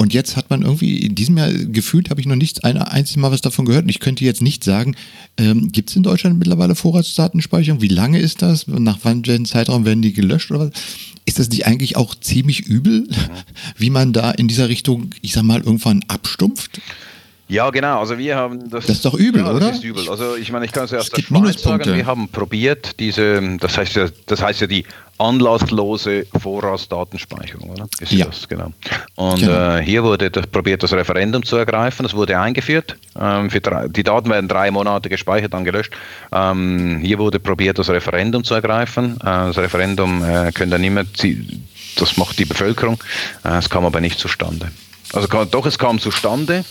Und jetzt hat man irgendwie, in diesem Jahr gefühlt, habe ich noch nicht ein einziges Mal was davon gehört. Und ich könnte jetzt nicht sagen, ähm, gibt es in Deutschland mittlerweile Vorratsdatenspeicherung? Wie lange ist das? Nach welchem Zeitraum werden die gelöscht oder was? Ist das nicht eigentlich auch ziemlich übel, (laughs) wie man da in dieser Richtung, ich sag mal, irgendwann abstumpft? Ja, genau. Also wir haben das. Das ist doch übel, ja, oder? Das ist übel. Also ich meine, ich kann es erst der Schweiz sagen. Wir haben probiert diese, das heißt ja, das heißt ja die anlasslose Vorratsdatenspeicherung, oder? Ist ja. das, genau. Und genau. Äh, hier wurde das, probiert, das Referendum zu ergreifen. Das wurde eingeführt. Ähm, drei, die Daten werden drei Monate gespeichert, dann gelöscht. Ähm, hier wurde probiert, das Referendum zu ergreifen. Äh, das Referendum äh, können dann immer, das macht die Bevölkerung. Äh, es kam aber nicht zustande. Also doch, es kam zustande.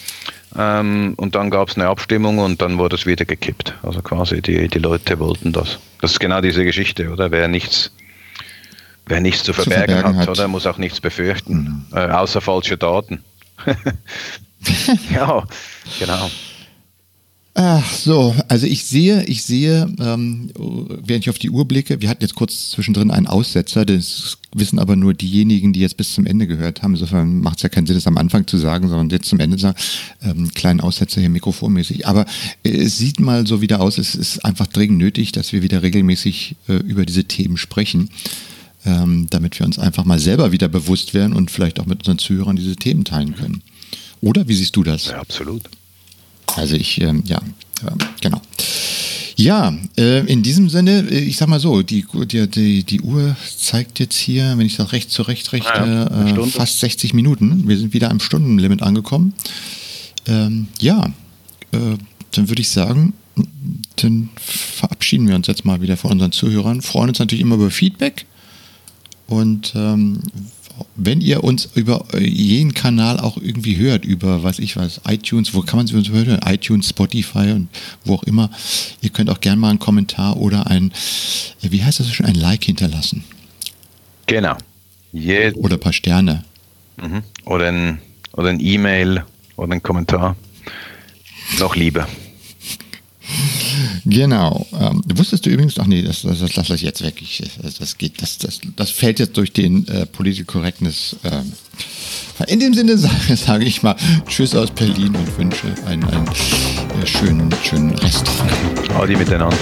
Ähm, und dann gab es eine Abstimmung und dann wurde es wieder gekippt. Also quasi die, die Leute wollten das. Das ist genau diese Geschichte, oder? Wer nichts, wer nichts zu verbergen, zu verbergen hat, hat, oder muss auch nichts befürchten, mhm. äh, außer falsche Daten. (laughs) ja, genau. Ach so, also ich sehe, ich sehe, ähm, während ich auf die Uhr blicke, wir hatten jetzt kurz zwischendrin einen Aussetzer, das wissen aber nur diejenigen, die jetzt bis zum Ende gehört haben. Insofern macht es ja keinen Sinn, das am Anfang zu sagen, sondern jetzt zum Ende zu sagen, ähm, kleinen Aussetzer hier mikrofonmäßig. Aber äh, es sieht mal so wieder aus, es ist einfach dringend nötig, dass wir wieder regelmäßig äh, über diese Themen sprechen, ähm, damit wir uns einfach mal selber wieder bewusst werden und vielleicht auch mit unseren Zuhörern diese Themen teilen können. Oder wie siehst du das? Ja, absolut. Also ich, ähm, ja, äh, genau. Ja, äh, in diesem Sinne, äh, ich sag mal so, die, die, die, die Uhr zeigt jetzt hier, wenn ich das recht zurecht rechne, ja, äh, fast 60 Minuten. Wir sind wieder am Stundenlimit angekommen. Ähm, ja, äh, dann würde ich sagen, dann verabschieden wir uns jetzt mal wieder von unseren Zuhörern. Freuen uns natürlich immer über Feedback und ähm, wenn ihr uns über jeden Kanal auch irgendwie hört, über was ich weiß, iTunes, wo kann man es hören? iTunes, Spotify und wo auch immer. Ihr könnt auch gerne mal einen Kommentar oder ein, äh, wie heißt das schon, ein Like hinterlassen. Genau. Je oder ein paar Sterne. Mhm. Oder ein oder ein E-Mail oder ein Kommentar. Noch lieber. Genau. Ähm, wusstest du übrigens, ach nee, das, das, das lasse ich jetzt weg. Das, das, das, fällt jetzt durch den äh, Political Correctness. Ähm. In dem Sinne (laughs) sage, sage ich mal Tschüss aus Berlin und wünsche einen, einen äh, schönen, schönen Resttag. Adi miteinander.